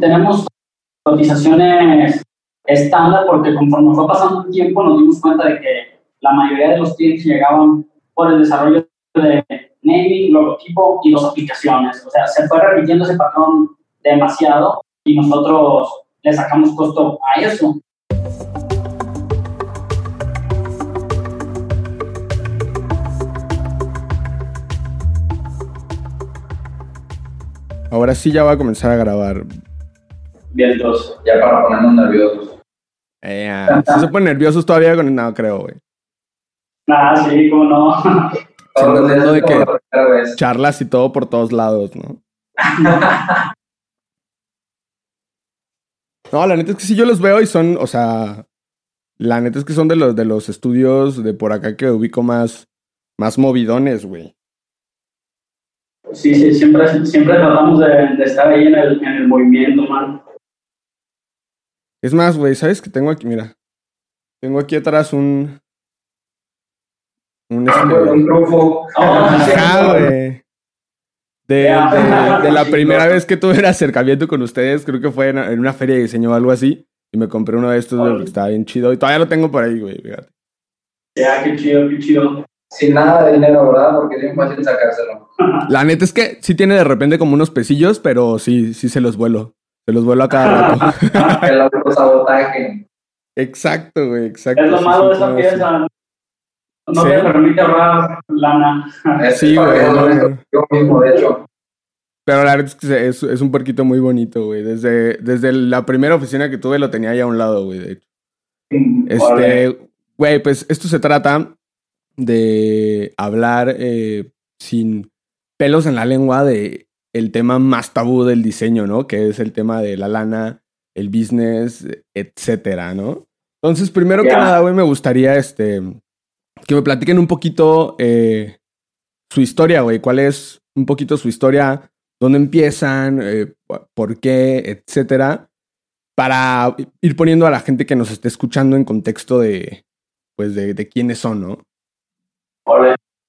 tenemos cotizaciones estándar porque conforme fue pasando el tiempo nos dimos cuenta de que la mayoría de los clientes llegaban por el desarrollo de naming, logotipo y dos aplicaciones. O sea, se fue repitiendo ese patrón demasiado y nosotros le sacamos costo a eso. Ahora sí ya va a comenzar a grabar. Bien, entonces, ya para ponernos nerviosos. Eh, ¿Se ponen nerviosos todavía con No, creo, güey. Ah, sí, cómo no. Hablando de que charlas y todo por todos lados, ¿no? no, la neta es que sí yo los veo y son, o sea, la neta es que son de los de los estudios de por acá que ubico más, más movidones, güey. Sí, sí, siempre, siempre tratamos de, estar ahí en el, en el movimiento, man. Es más, güey, ¿sabes que tengo aquí? Mira, tengo aquí atrás un... Un, este, trufo. Ajá, güey. De, de, la primera vez que tuve el acercamiento con ustedes, creo que fue en, una feria de diseño o algo así, y me compré uno de estos, que estaba bien chido, y todavía lo tengo por ahí, güey, fíjate. Ya, qué chido, qué chido sin nada de dinero, ¿verdad? Porque es bien fácil sacárselo. La neta es que sí tiene de repente como unos pesillos, pero sí, sí se los vuelo. Se los vuelo a cada rato. El autosabotaje. Exacto, güey, exacto. Es lo malo de esa pieza. No te permite ahorrar lana. Sí, güey. Yo mismo, de hecho. Pero la verdad es que es, es un puerquito muy bonito, güey. Desde, desde la primera oficina que tuve lo tenía ahí a un lado, güey, de hecho. Este, güey, pues esto se trata de hablar eh, sin pelos en la lengua de el tema más tabú del diseño, ¿no? Que es el tema de la lana, el business, etcétera, ¿no? Entonces, primero que nada, güey, me gustaría este, que me platiquen un poquito eh, su historia, güey. ¿Cuál es un poquito su historia? ¿Dónde empiezan? Eh, ¿Por qué? Etcétera. Para ir poniendo a la gente que nos esté escuchando en contexto de, pues, de, de quiénes son, ¿no?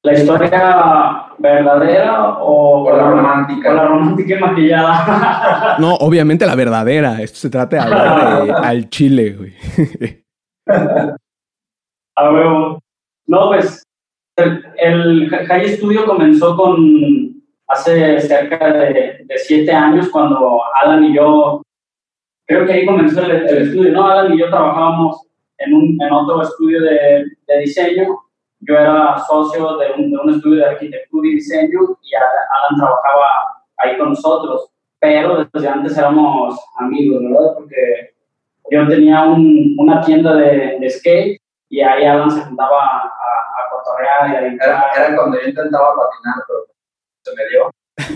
La historia verdadera o, la romántica. O la romántica y maquillada. No, obviamente la verdadera. Esto se trata de hablar de, al chile, güey. A huevo. No, pues el, el High Studio comenzó con hace cerca de, siete años cuando Alan y yo, creo que ahí comenzó el, estudio, ¿no? Alan y yo trabajábamos en, un, en otro estudio de, de diseño yo era socio de un, de un, estudio de arquitectura y diseño y Alan trabajaba ahí con nosotros, pero desde antes éramos amigos, ¿verdad? Porque yo tenía un, una tienda de, de, skate y ahí Alan se juntaba a, a cotorrear y a era, era, cuando yo intentaba patinar, pero se me dio.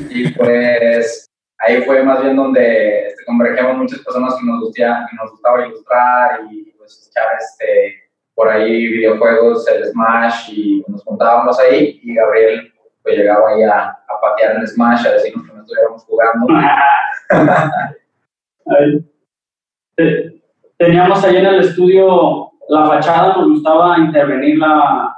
Y pues ahí fue más bien donde este, convergíamos muchas personas que nos, gustaba, que nos gustaba ilustrar y pues echar este por ahí videojuegos, el Smash, y nos juntábamos ahí y Gabriel pues llegaba ahí a, a patear en Smash, a decirnos que no estuviéramos jugando. Teníamos ahí en el estudio la fachada, nos gustaba intervenirla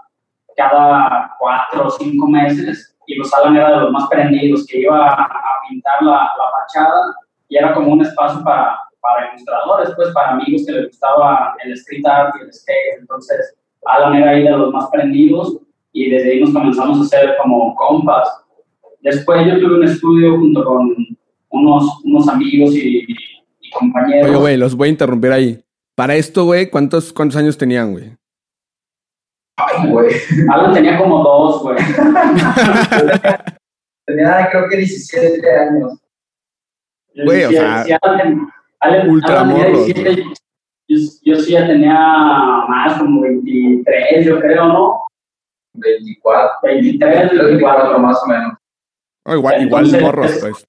cada cuatro o cinco meses y los Alan era de los más prendidos, que iba a, pintar la, la fachada y era como un espacio para para ilustradores, pues para amigos que les gustaba el street art y el skate. Entonces, Alan era ahí de los más prendidos y desde ahí nos comenzamos a hacer como compas. Después yo tuve un estudio junto con unos, unos amigos y, compañeros. Oye, güey, los voy a interrumpir ahí. Para esto, güey, ¿cuántos, ¿cuántos años tenían, güey? Ay, güey. Alan tenía como dos, güey. tenía, creo que 17 años. Güey, o sea... Ultra yo, sí ya tenía más, como 23, yo creo, ¿no? 24. 23, 24, más o menos. igual, igual morros, pues.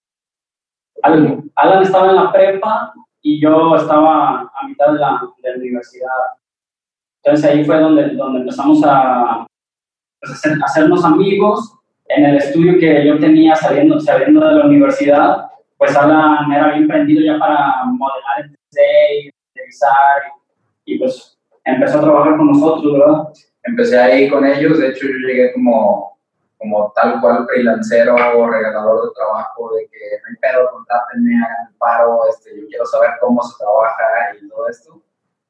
Alan, Alan, estaba en la prepa y yo estaba a mitad de la, de la universidad. Entonces ahí fue donde, donde empezamos a, pues, a hacernos amigos. En el estudio que yo tenía saliendo, saliendo de la universidad, pues Alan era bien prendido ya para modelar en 3D, revisar y, pues empezó a trabajar con nosotros, ¿verdad? Empecé ahí con ellos, de hecho yo llegué como como tal cual freelancero o regalador de trabajo, de que no hay pedo, contátenme, hagan el paro, este, yo quiero saber cómo se trabaja y todo esto.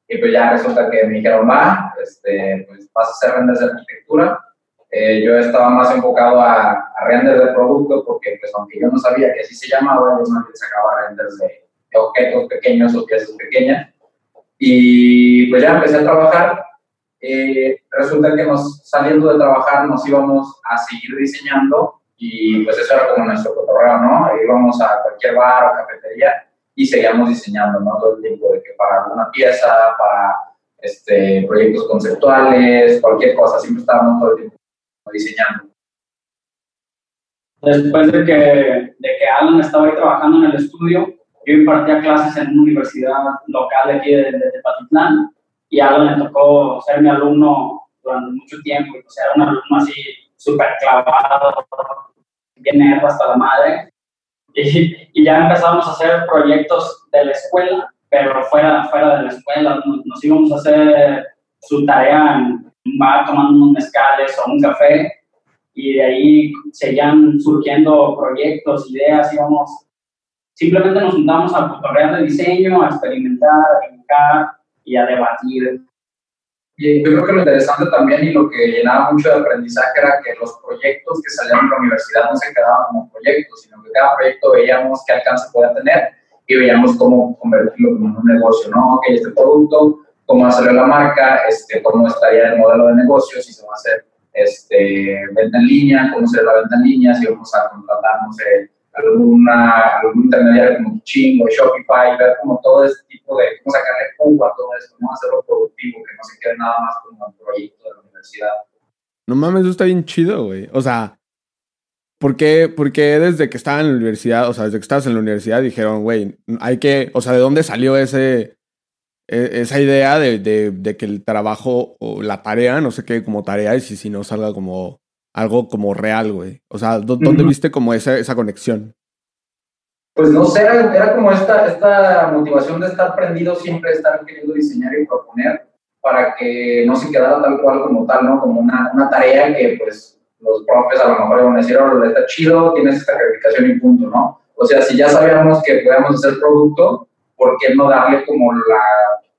Y pues ya resulta que me dijeron, va, este, pues vas a hacer renders de arquitectura. Eh, yo estaba más enfocado a, a renders de producto porque, pues, aunque yo no sabía que así se llamaba, yo más sacaba renders de, de objetos pequeños o piezas pequeñas. Y pues ya empecé a trabajar eh, resulta que nos, saliendo de trabajar nos íbamos a seguir diseñando y pues eso era como nuestro cotorreo, ¿no? Íbamos a cualquier bar o cafetería y seguíamos diseñando, ¿no? Todo el tiempo de que para una pieza, para este, proyectos conceptuales, cualquier cosa, siempre estábamos todo el tiempo diseñando. Después de que, de que Alan estaba ahí trabajando en el estudio, yo impartía clases en una universidad local aquí de, de Tepatitlán y algo me tocó ser mi alumno durante mucho tiempo, y pues era un alumno así súper clavado, bien hasta la madre, y, ya empezamos a hacer proyectos de la escuela, pero fuera, fuera de la escuela, nos, íbamos a hacer su tarea en un bar tomando unos mezcales o un café, y de ahí seguían surgiendo proyectos, ideas, íbamos, simplemente nos juntamos a tutorial de diseño, a experimentar, a dibujar, y a debatir. Y yo creo que lo interesante también y lo que llenaba mucho de aprendizaje era que los proyectos que salían de la universidad no se quedaban como proyectos, sino que cada proyecto veíamos qué alcance podía tener y veíamos cómo convertirlo en un negocio, ¿no? Ok, este producto, cómo hacerle la marca, este, cómo estaría el modelo de negocio, si se va a hacer este, venta en línea, cómo sería la venta en línea, si vamos a contratar, no alguna, algún intermediario como Ching o Shopify, ver como todo ese tipo de, cómo sacarle jugo a todo esto, ¿no? Hacerlo productivo, que no se quede nada más como un proyecto de la universidad. No mames, eso está bien chido, güey. O sea, ¿por qué, ¿por qué desde que estaba en la universidad, o sea, desde que estabas en la universidad dijeron, güey, hay que, o sea, ¿de dónde salió ese, esa idea de, de, de, que el trabajo o la tarea no se quede como tarea y si, si no salga como algo como real, güey? O sea, ¿dónde viste como esa, esa conexión? Pues no sé, era, era, como esta, esta motivación de estar prendido, siempre estar queriendo diseñar y proponer para que no se quedara tal cual como tal, ¿no? Como una, una tarea que pues los profes a lo mejor iban a decir, oh, está chido, tienes esta calificación y punto, ¿no? O sea, si ya sabíamos que podíamos hacer producto, ¿por qué no darle como la,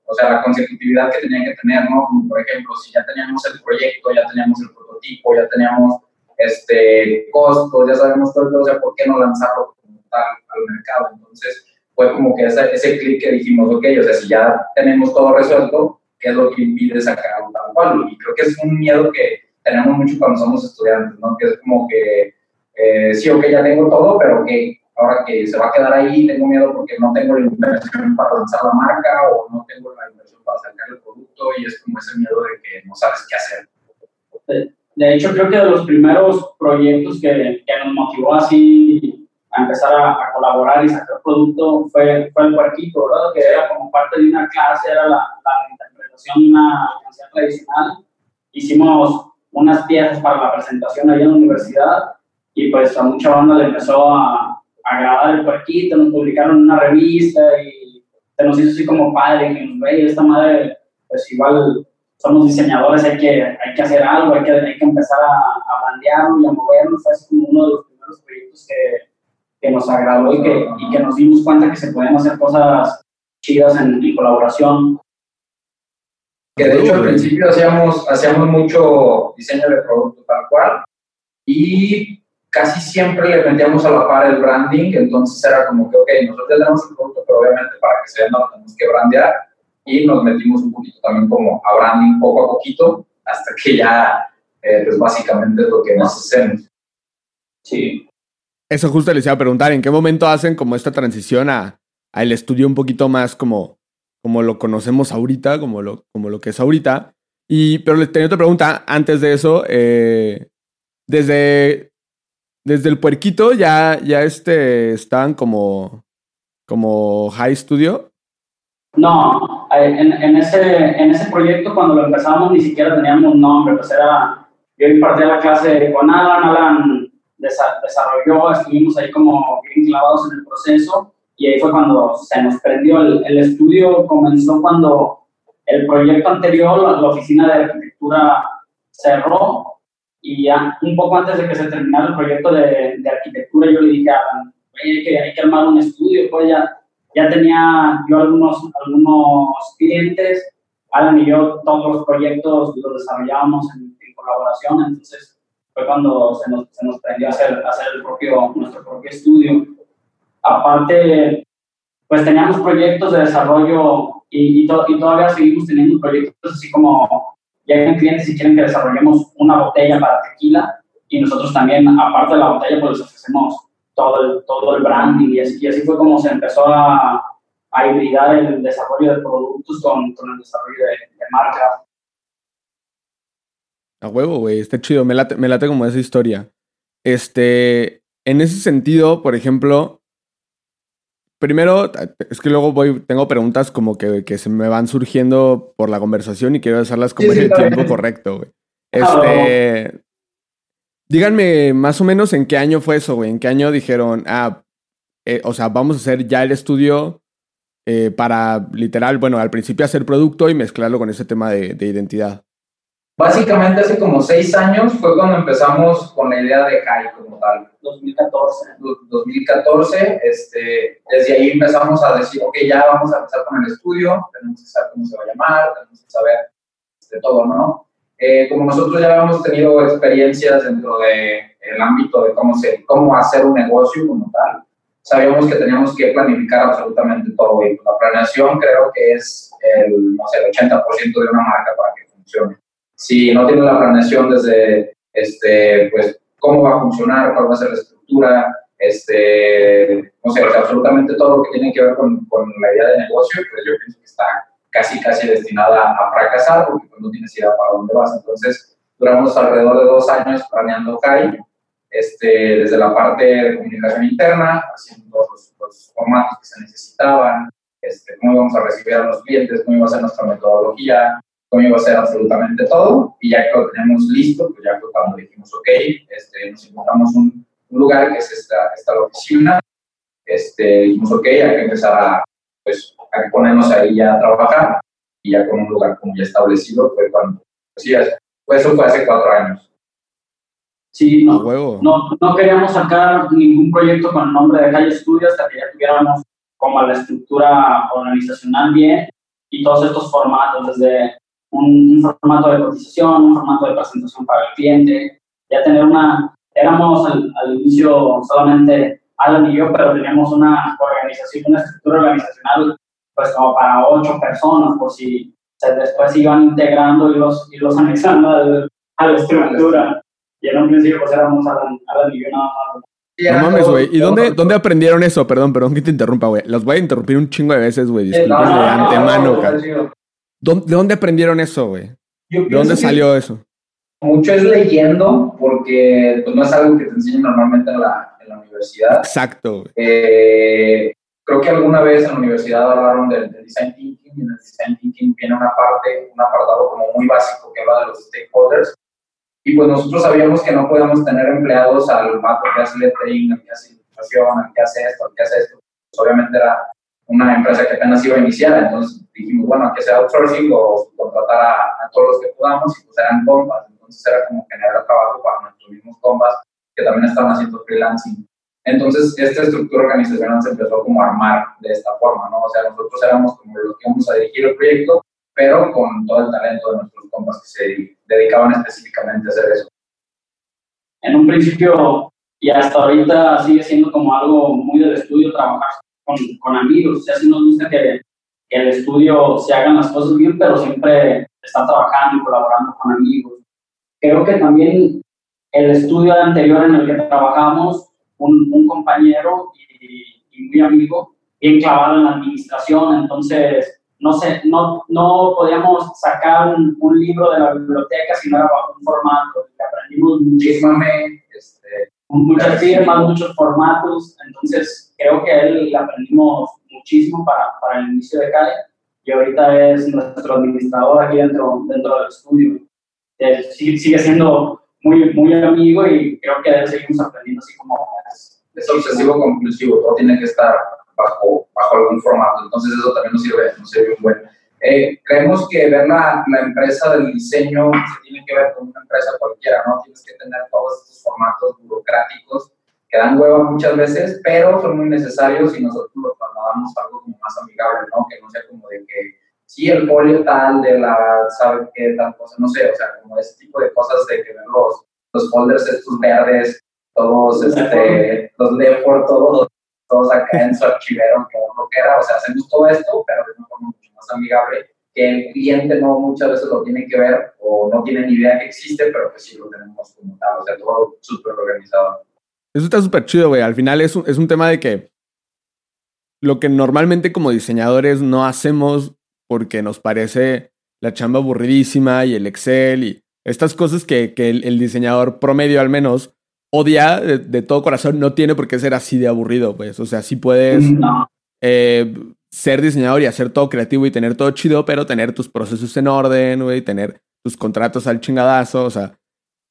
o sea, la consecutividad que tenía que tener, ¿no? Como por ejemplo, si ya teníamos el proyecto, ya teníamos el prototipo, ya teníamos este, costos, ya sabemos todo, o sea, ¿por qué no lanzarlo como tal al mercado? Entonces, fue como que ese, ese clic que dijimos, ok, o sea, si ya tenemos todo resuelto, ¿qué es lo que impide sacar un tal cual? Y creo que es un miedo que tenemos mucho cuando somos estudiantes, ¿no? Que es como que, eh, sí, ok, ya tengo todo, pero que ahora que se va a quedar ahí, tengo miedo porque no tengo la inversión para lanzar la marca o no tengo la inversión para sacar el producto y es como ese miedo de que no sabes qué hacer. De hecho, creo que de los primeros proyectos que, que nos motivó así a empezar a, colaborar y sacar producto fue, fue el puerquito, ¿verdad? Que era como parte de una clase, era la, la interpretación de una canción tradicional. Hicimos unas piezas para la presentación ahí en la universidad y pues a mucha banda le empezó a, agradar el puerquito, nos publicaron en una revista y se nos hizo así como padre, que nos esta madre, pues igual somos diseñadores, hay que, hay que hacer algo, hay que, hay que empezar a, a bandearlo y a movernos. Fue como uno de los primeros proyectos que, que nos agradó y que, y que nos dimos cuenta que se pueden hacer cosas chidas en, en colaboración. Que de hecho al principio hacíamos, hacíamos mucho diseño de producto tal cual y casi siempre le metíamos a la par el branding, entonces era como que, ok, nosotros ya tenemos el producto, pero obviamente para que se venda lo tenemos que brandear y nos metimos un poquito también como a branding poco a poquito hasta que ya eh, pues básicamente es lo que más hacemos. Sí. Eso justo les iba a preguntar, ¿en qué momento hacen como esta transición a, a el estudio un poquito más como, como lo conocemos ahorita, como lo, como lo que es ahorita? Y, pero les tenía otra pregunta antes de eso. Eh, desde, desde el puerquito ya, ya este, estaban como, como high studio. No, en, en, ese, en ese proyecto cuando lo empezamos ni siquiera teníamos nombre, pues era, yo impartía la clase con Alan, Alan desarrolló, estuvimos ahí como bien clavados en el proceso y ahí fue cuando se nos prendió. El, el estudio comenzó cuando el proyecto anterior, la, la, oficina de arquitectura cerró y ya un poco antes de que se terminara el proyecto de, de arquitectura, yo le dije a Alan, hay que, hay que armar un estudio, pues ya, ya tenía yo algunos, algunos clientes, Alan y yo todos los proyectos los desarrollábamos en, colaboración, entonces fue cuando se nos, se nos prendió a hacer, hacer el propio, nuestro propio estudio. Aparte, pues teníamos proyectos de desarrollo y, y, y todavía seguimos teniendo proyectos así como llegan clientes y quieren que desarrollemos una botella para tequila y nosotros también, aparte de la botella, pues les ofrecemos todo el, todo el branding y así, fue como se empezó a, a hibridar el desarrollo de productos con, con el desarrollo de, de marcas. A huevo, güey, está chido, me late, me late como esa historia. Este, en ese sentido, por ejemplo, Primero, es que luego voy, tengo preguntas como que, que se me van surgiendo por la conversación y quiero hacerlas como en el tiempo correcto, güey. Este. Díganme más o menos en qué año fue eso, güey. ¿En qué año dijeron, ah, eh, o sea, vamos a hacer ya el estudio eh, para literal, bueno, al principio hacer producto y mezclarlo con ese tema de, de identidad? Básicamente hace como seis años fue cuando empezamos con la idea de CAI como tal. 2014. 2014, este, desde ahí empezamos a decir, ok, ya vamos a empezar con el estudio, tenemos que saber cómo se va a llamar, tenemos que saber de todo, ¿no? Eh, como nosotros ya habíamos tenido experiencias dentro del el ámbito de cómo, se, cómo hacer un negocio como tal, sabíamos que teníamos que planificar absolutamente todo. Y la planeación creo que es el, no sé, el 80% de una marca para que funcione si no tiene la planeación desde, este, pues, cómo va a funcionar, cuál va a ser la estructura, este, no sé, absolutamente todo lo que tiene que ver con, con, la idea de negocio, pues yo pienso que está casi, casi destinada a fracasar porque pues, no tienes idea para dónde vas. Entonces, duramos alrededor de dos años planeando CAI, este, desde la parte de comunicación interna, haciendo los, los formatos que se necesitaban, este, cómo íbamos a recibir a los clientes, cómo iba a ser nuestra metodología, a ser absolutamente todo, y ya que lo tenemos listo, pues ya fue cuando dijimos, ok, este, nos encontramos un, un lugar que es esta, esta oficina, este, dijimos, ok, hay que empezar a, pues, a ponernos ahí ya a trabajar, y ya con un lugar como ya establecido, fue cuando, pues sí, pues eso fue hace cuatro años. Sí, no, no, no, queríamos sacar ningún proyecto con el nombre de Calle Estudio hasta que ya tuviéramos como la estructura organizacional bien y todos estos formatos, desde un, formato de cotización, un formato de presentación para el cliente, ya tener una, éramos al, al, inicio solamente Alan y yo, pero teníamos una organización, una estructura organizacional pues como para ocho personas, por si se, después iban integrando y los, y los anexando al, a la estructura. Y en un principio pues éramos Alan, Alan y yo nada más. No mames, güey. ¿Y dónde, dónde aprendieron eso? Perdón, perdón que te interrumpa, güey. Los voy a interrumpir un chingo de veces, güey. Disculpen de antemano, no, ¿De dónde aprendieron eso, güey? ¿De dónde salió eso? Mucho es leyendo, porque pues, no es algo que te enseñan normalmente en la, en la universidad. Exacto. Eh, creo que alguna vez en la universidad hablaron del, design thinking y en el design thinking viene una parte, un apartado como muy básico que habla de los stakeholders. Y pues nosotros sabíamos que no podíamos tener empleados al vato que hace lettering, al que hace ilustración, al que hace esto, al que hace esto. Pues obviamente era una empresa que apenas iba a iniciar, entonces dijimos, bueno, que sea outsourcing o contratar a, todos los que podamos y pues eran compas, entonces era como generar trabajo para nuestros mismos compas que también estaban haciendo freelancing. Entonces, esta estructura organizacional se empezó como a armar de esta forma, ¿no? O sea, nosotros éramos como los que íbamos a dirigir el proyecto, pero con todo el talento de nuestros compas que se dedicaban específicamente a hacer eso. En un principio y hasta ahorita sigue siendo como algo muy del estudio trabajar con, con amigos. O sea, sí nos gusta que, el estudio se hagan las cosas bien, pero siempre está trabajando y colaborando con amigos. Creo que también el estudio anterior en el que trabajamos, un, compañero y, muy amigo, bien clavado en la administración, entonces no, sé, no, no podíamos sacar un, libro de la biblioteca si no era bajo un formato. Aprendimos muchísimo, muchas firmas, muchos formatos, entonces creo que él aprendimos muchísimo para, para el inicio de CAE y ahorita es nuestro administrador aquí dentro, dentro del estudio. Él sigue, siendo muy, muy amigo y creo que él seguimos aprendiendo así como es, es obsesivo compulsivo, todo tiene que estar bajo, bajo algún formato, entonces eso también nos sirve, nos sirve un buen. Eh, creemos que ver la, la, empresa del diseño se tiene que ver con una empresa cualquiera, ¿no? Tienes que tener todos estos formatos burocráticos que dan hueva muchas veces, pero son muy necesarios y nosotros los trasladamos a algo como más amigable, ¿no? Que no sea como de que, sí, el folio tal, de la, ¿sabe qué tal cosa? No sé, o sea, como ese tipo de cosas de que ver los, los folders estos verdes, todos, este, los Lefford, todos, todos acá en su archivero, que lo que era, o sea, hacemos todo esto, pero de una forma más amigable, que el cliente no muchas veces lo tiene que ver o no tiene ni idea que existe, pero que sí lo tenemos como tal, o sea, todo súper organizado. Eso está súper chido, güey. Al final es un, es un tema de que lo que normalmente como diseñadores no hacemos porque nos parece la chamba aburridísima y el Excel y estas cosas que, que el, diseñador promedio al menos odia de, todo corazón, no tiene por qué ser así de aburrido, pues. O sea, sí puedes eh, ser diseñador y hacer todo creativo y tener todo chido, pero tener tus procesos en orden, güey, tener tus contratos al chingadazo. O sea,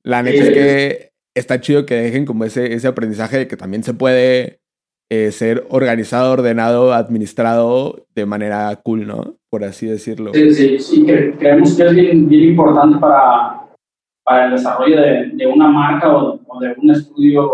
la neta es que está chido que dejen como ese, ese aprendizaje de que también se puede eh, ser organizado, ordenado, administrado de manera cool, ¿no? Por así decirlo. Sí, sí, sí, creemos que es bien, bien importante para, para el desarrollo de, de una marca o, de un estudio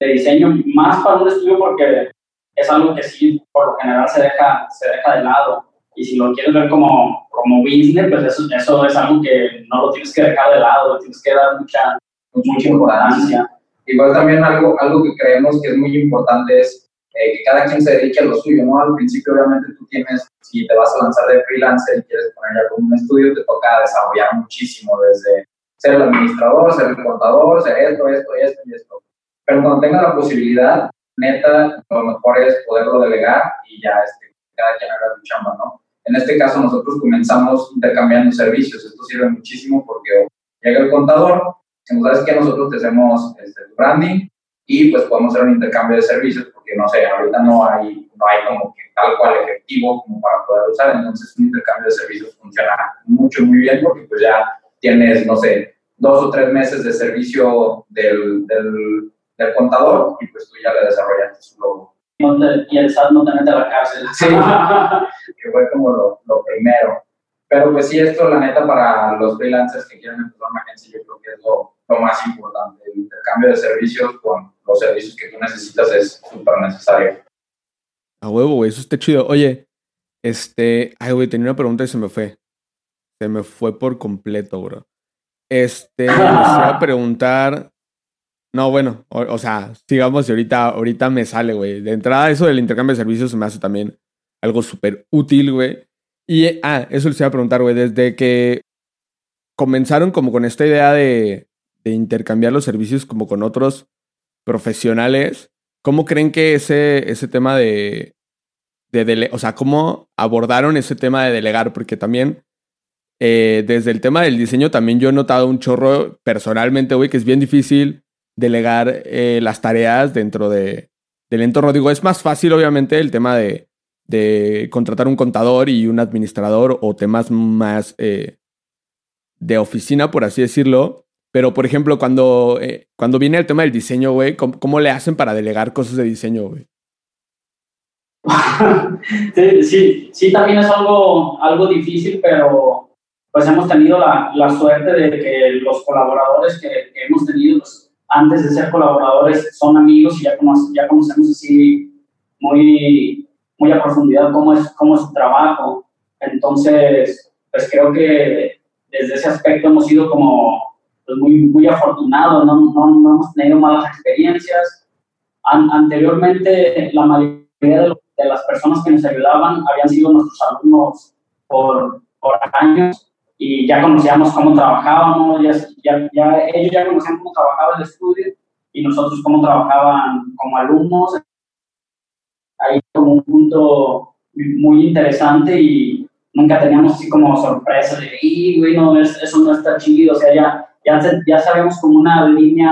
de diseño, más para un estudio porque es algo que sí, por lo general, se deja, se deja de lado. Y si lo quieres ver como, como business, pues eso, eso es algo que no lo tienes que dejar de lado, tienes que dar mucha, mucha importancia. Igual también algo, algo que creemos que es muy importante es eh, que cada quien se dedique a lo suyo, ¿no? Al principio obviamente tú tienes, si te vas a lanzar de freelancer y quieres poner ya como un estudio, te toca desarrollar muchísimo desde ser el administrador, ser el contador, ser esto, esto, esto y esto. Pero cuando tengas la posibilidad, neta, lo mejor es poderlo delegar y ya este, cada quien haga su chamba, ¿no? En este caso nosotros comenzamos intercambiando servicios, esto sirve muchísimo porque llega el contador, ¿sabes que Nosotros te hacemos este, branding y pues podemos hacer un intercambio de servicios porque no sé, ahorita no hay, no hay como que tal cual efectivo como para poder usar, entonces un intercambio de servicios funciona mucho, muy bien porque pues ya tienes, no sé, dos o tres meses de servicio del, del, del contador y pues tú ya le desarrollaste su logo. Y el SAT no te mete a la cárcel. Sí, que fue como lo, lo primero. Pero pues sí, esto la neta para los freelancers que quieren empezar una agencia, yo creo que es lo, lo más importante. El intercambio de servicios con los servicios que tú necesitas es súper necesario. A huevo, güey, eso está chido. Oye, este, ay, güey, tenía una pregunta y se me fue. Se me fue por completo, bro. Este, me iba a preguntar. No, bueno, o, sea, sigamos y ahorita, ahorita me sale, güey. De entrada, eso del intercambio de servicios se me hace también algo súper útil, güey. Y, ah, eso les iba a preguntar, güey, desde que comenzaron como con esta idea de, de intercambiar los servicios como con otros profesionales, ¿cómo creen que ese, ese tema de, de o sea, cómo abordaron ese tema de delegar? Porque también eh, desde el tema del diseño también yo he notado un chorro personalmente, güey, que es bien difícil delegar eh, las tareas dentro de, del entorno. Digo, es más fácil, obviamente, el tema de, de contratar un contador y un administrador o temas más eh, de oficina, por así decirlo. Pero, por ejemplo, cuando, eh, cuando viene el tema del diseño, güey, ¿cómo, le hacen para delegar cosas de diseño, güey? sí, también es algo, difícil, pero pues hemos tenido la, la suerte de que los colaboradores que, hemos tenido pues, antes de ser colaboradores son amigos y ya, ya conocemos así muy, muy a profundidad cómo es, cómo es su trabajo. Entonces, pues creo que desde ese aspecto hemos sido como pues muy, muy afortunados, no, no, no, hemos tenido malas experiencias. anteriormente, la mayoría de, de, las personas que nos ayudaban habían sido nuestros alumnos por, por años y ya conocíamos cómo trabajábamos, ya, ya, ya, ellos ya conocían cómo trabajaba el estudio y nosotros cómo trabajaban como alumnos. Ahí como un punto muy interesante y nunca teníamos así como sorpresas de, güey, no, eso no está chido, o sea, ya ya, ya sabemos como una línea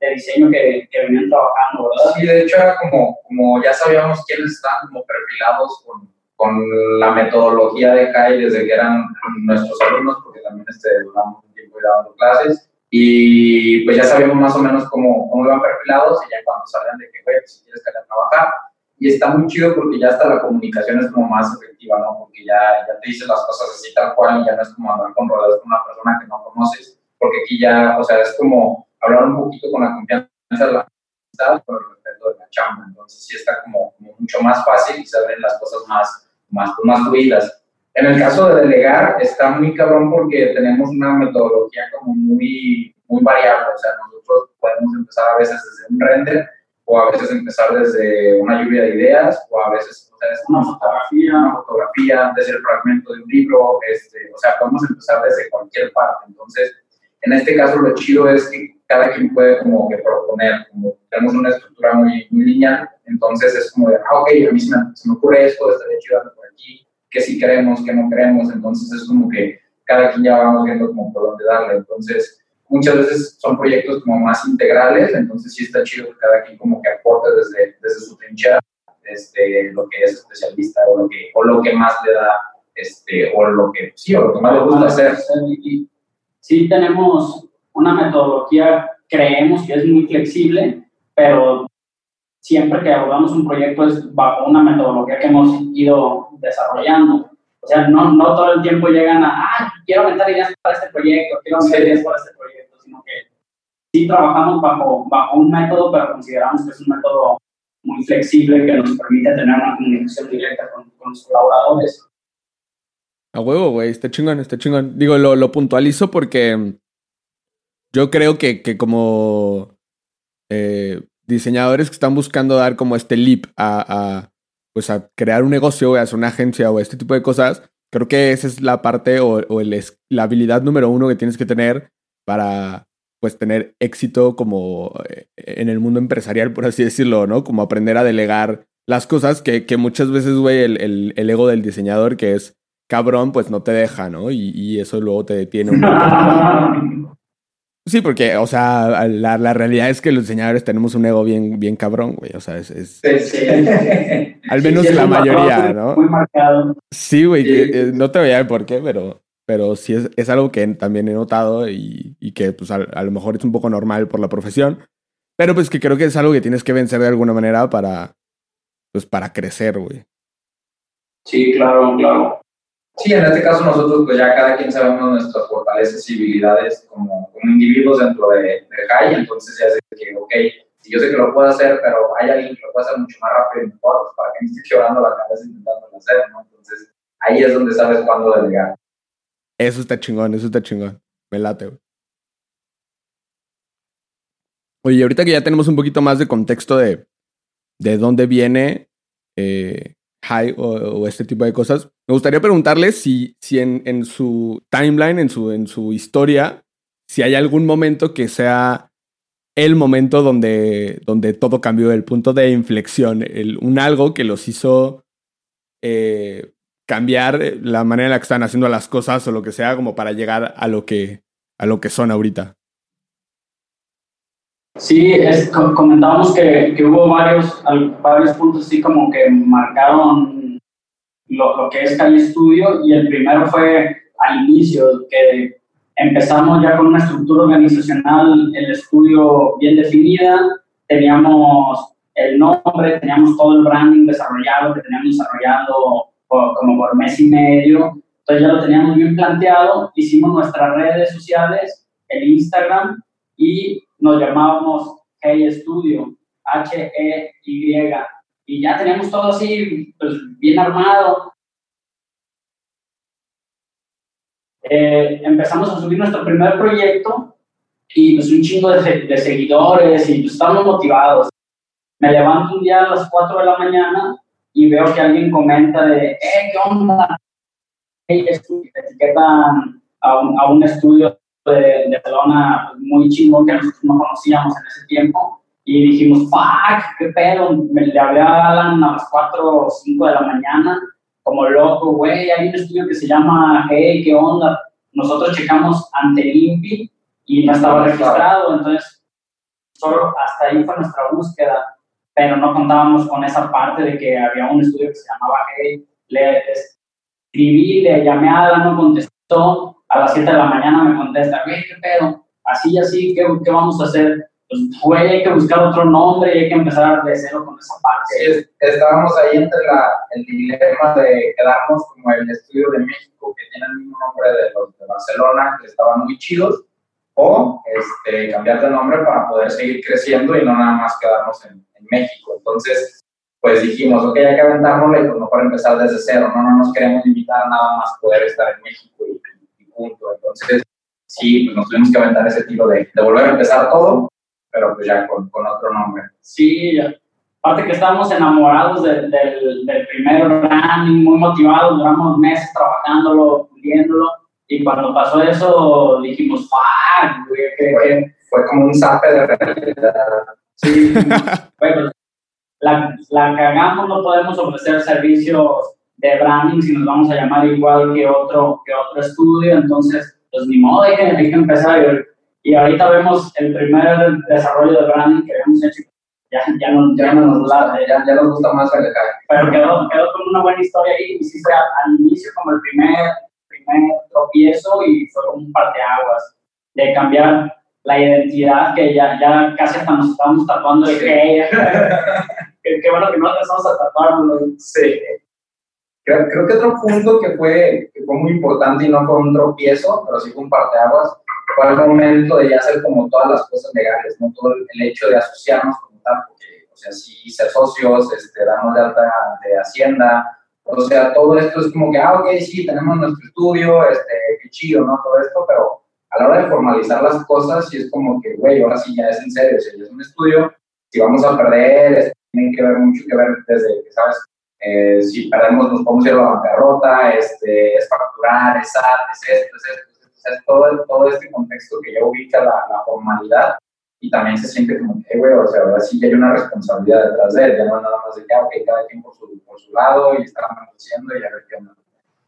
de diseño que, que, venían trabajando, ¿verdad? Sí, de hecho era como, como ya sabíamos quiénes están como perfilados con, con la metodología de CAI desde que eran nuestros alumnos, porque también este, duramos un tiempo dando clases, y pues ya sabíamos más o menos cómo, cómo iban perfilados, y ya cuando salían de que, güey, pues, si quieres que a trabajar, y está muy chido porque ya hasta la comunicación es como más efectiva, ¿no? Porque ya, ya te dices las cosas así tal cual y ya no es como hablar con rodeos con una persona que no conoces, porque aquí ya, o sea, es como hablar un poquito con la confianza de la amistad, con el respeto de la chamba, entonces sí está como, mucho más fácil y se ven las cosas más, más, más fluidas. En el caso de delegar, está muy cabrón porque tenemos una metodología como muy, muy variable, o sea, nosotros podemos empezar a veces desde un render o a veces empezar desde una lluvia de ideas, o a veces o sea, una fotografía, una fotografía, desde el fragmento de un libro, este, o sea, podemos empezar desde cualquier parte. Entonces, en este caso lo chido es que cada quien puede como que proponer, como tenemos una estructura muy, muy lineal, entonces es como de, ah, ok, a mí se me, se me ocurre esto, estaría chido por aquí, que si queremos, que no queremos, entonces es como que cada quien ya vamos viendo como por dónde darle, entonces muchas veces son proyectos como más integrales, entonces sí está chido que cada quien como que aporte desde, desde su trinchera este, lo que es especialista o lo que, o lo que más le da, este, o lo que, sí, o lo que más le gusta hacer. Sí tenemos una metodología, creemos que es muy flexible, pero siempre que abordamos un proyecto es bajo una metodología que hemos ido desarrollando. O sea, no, no todo el tiempo llegan a, ah, quiero meter ideas para este proyecto, quiero meter ideas para este proyecto, sino que sí trabajamos bajo, bajo un método, pero consideramos que es un método muy flexible que nos permite tener una comunicación directa con, con los colaboradores. A huevo, güey, está chingón, está chingón. Digo, lo, lo puntualizo porque yo creo que, que como eh, diseñadores que están buscando dar como este leap a, a pues a crear un negocio, o a hacer una agencia o este tipo de cosas, creo que esa es la parte o, o el, la habilidad número uno que tienes que tener para pues tener éxito como eh, en el mundo empresarial, por así decirlo, ¿no? Como aprender a delegar las cosas que, que muchas veces, güey, el, el, el, ego del diseñador, que es cabrón, pues no te deja, ¿no? Y, y eso luego te detiene un poco. Sí, porque, o sea, la, la, realidad es que los diseñadores tenemos un ego bien, bien cabrón, güey. O sea, es. es sí, sí. Al menos sí, la mayoría, ¿no? Muy marcado. Sí, güey. Sí. No te voy a ver por qué, pero, pero sí es, es algo que también he notado y, y que, pues, a, a, lo mejor es un poco normal por la profesión. Pero, pues, que creo que es algo que tienes que vencer de alguna manera para, pues, para crecer, güey. Sí, claro, claro. Sí, en este caso nosotros pues ya cada quien sabemos nuestras fortalezas y habilidades como, individuos dentro de, de High, entonces ya sé que, ok, si yo sé que lo puedo hacer, pero hay alguien que lo puede hacer mucho más rápido y mejor, pues para que me esté quebrando la cabeza intentando hacer, ¿no? Entonces ahí es donde sabes cuándo delegar. Eso está chingón, eso está chingón. Me late, güey. Oye, ahorita que ya tenemos un poquito más de contexto de, de dónde viene eh, high o, este tipo de cosas. Me gustaría preguntarle si, si en, su timeline, en su, en su historia, si hay algún momento que sea el momento donde, donde todo cambió, el punto de inflexión, un algo que los hizo eh, cambiar la manera en la que están haciendo las cosas o lo que sea, como para llegar a lo que, a lo que son ahorita. Sí, es, comentábamos que, que, hubo varios, varios puntos así como que marcaron lo, lo que es Cali Studio y el primero fue al inicio, que empezamos ya con una estructura organizacional, el estudio bien definida, teníamos el nombre, teníamos todo el branding desarrollado, que teníamos desarrollado por, como por mes y medio, entonces ya lo teníamos bien planteado, hicimos nuestras redes sociales, el Instagram y nos llamábamos Hey Studio, H-E-Y, y ya teníamos todo así, pues bien armado. Eh, empezamos a subir nuestro primer proyecto y pues un chingo de, de seguidores y pues estábamos motivados. Me levanto un día a las 4 de la mañana y veo que alguien comenta de, eh, ¿qué onda? Hey, etiquetan a un, a un estudio de, de Barcelona muy chingón que nosotros no conocíamos en ese tiempo y dijimos, fuck, qué pedo, me le hablé a Alan a las 4 o 5 de la mañana, como loco, güey, hay un estudio que se llama Hey, ¿qué onda? Nosotros checamos ante INPI y no estaba registrado, entonces solo hasta ahí fue nuestra búsqueda, pero no contábamos con esa parte de que había un estudio que se llamaba Hey, le escribí, le llamé a Alan, no contestó, a las 7 de la mañana me contesta, güey, ¿qué pedo? Así y así, ¿qué, ¿qué, vamos a hacer? Pues, güey, hay que buscar otro nombre y hay que empezar de cero con esa parte. Sí, estábamos ahí entre la, el dilema de quedarnos como el estudio de México, que tiene el mismo nombre de los de Barcelona, que estaban muy chidos, o este, cambiar de nombre para poder seguir creciendo y no nada más quedarnos en, en México. Entonces, pues dijimos, ok, hay que aventárnosla y pues mejor empezar desde cero, no, no nos queremos limitar a nada más poder estar en México y, y punto. Entonces, sí, pues nos tuvimos que aventar ese tiro de, de volver a empezar todo pero pues ya con, con otro nombre. Sí, ya. aparte que estábamos enamorados del, del primer branding, muy motivados, duramos meses trabajándolo, puliéndolo, y cuando pasó eso dijimos, fuck, güey, que, fue, fue, como un zape de realidad. Sí, bueno, la, la cagamos, no podemos ofrecer servicios de branding si nos vamos a llamar igual que otro, que otro estudio, entonces, pues ni modo, hay que, hay que empezar. Y ahorita vemos el primer desarrollo de branding que hemos hecho. Ya, ya, no, ya, no nos, gusta, ya, ya, nos gusta más acá. Pero quedó, quedó con una buena historia ahí. Sí fue al, inicio como el primer, primer tropiezo y fue como un parteaguas de cambiar la identidad que ya, ya casi hasta nos estábamos tatuando de que qué bueno que no empezamos a tatuarlo. Sí. Creo, creo, que otro punto que fue, que fue muy importante y no fue un tropiezo, pero sí fue un parteaguas, fue el momento de ya hacer como todas las cosas legales, ¿no? Todo el hecho de asociarnos como tal, porque, o sea, sí ser socios, este, darnos de alta de Hacienda, o sea, todo esto es como que, ah, ok, sí, tenemos nuestro estudio, este, qué chido, ¿no? Todo esto, pero a la hora de formalizar las cosas, sí es como que, güey, ahora sí ya es en serio, sea, es un estudio, si vamos a perder, este, tiene que ver mucho que ver desde que, ¿sabes? Eh, si perdemos, nos podemos ir a la bancarrota, este, es facturar, es SAT, es esto, es esto es todo, todo este contexto que ya ubica la, la formalidad y también se siente como que, güey, o sea, ahora sí que hay una responsabilidad detrás de él, ya no nada más de que, ah, ok, cada quien por su, por su lado y están haciendo y a ver qué onda.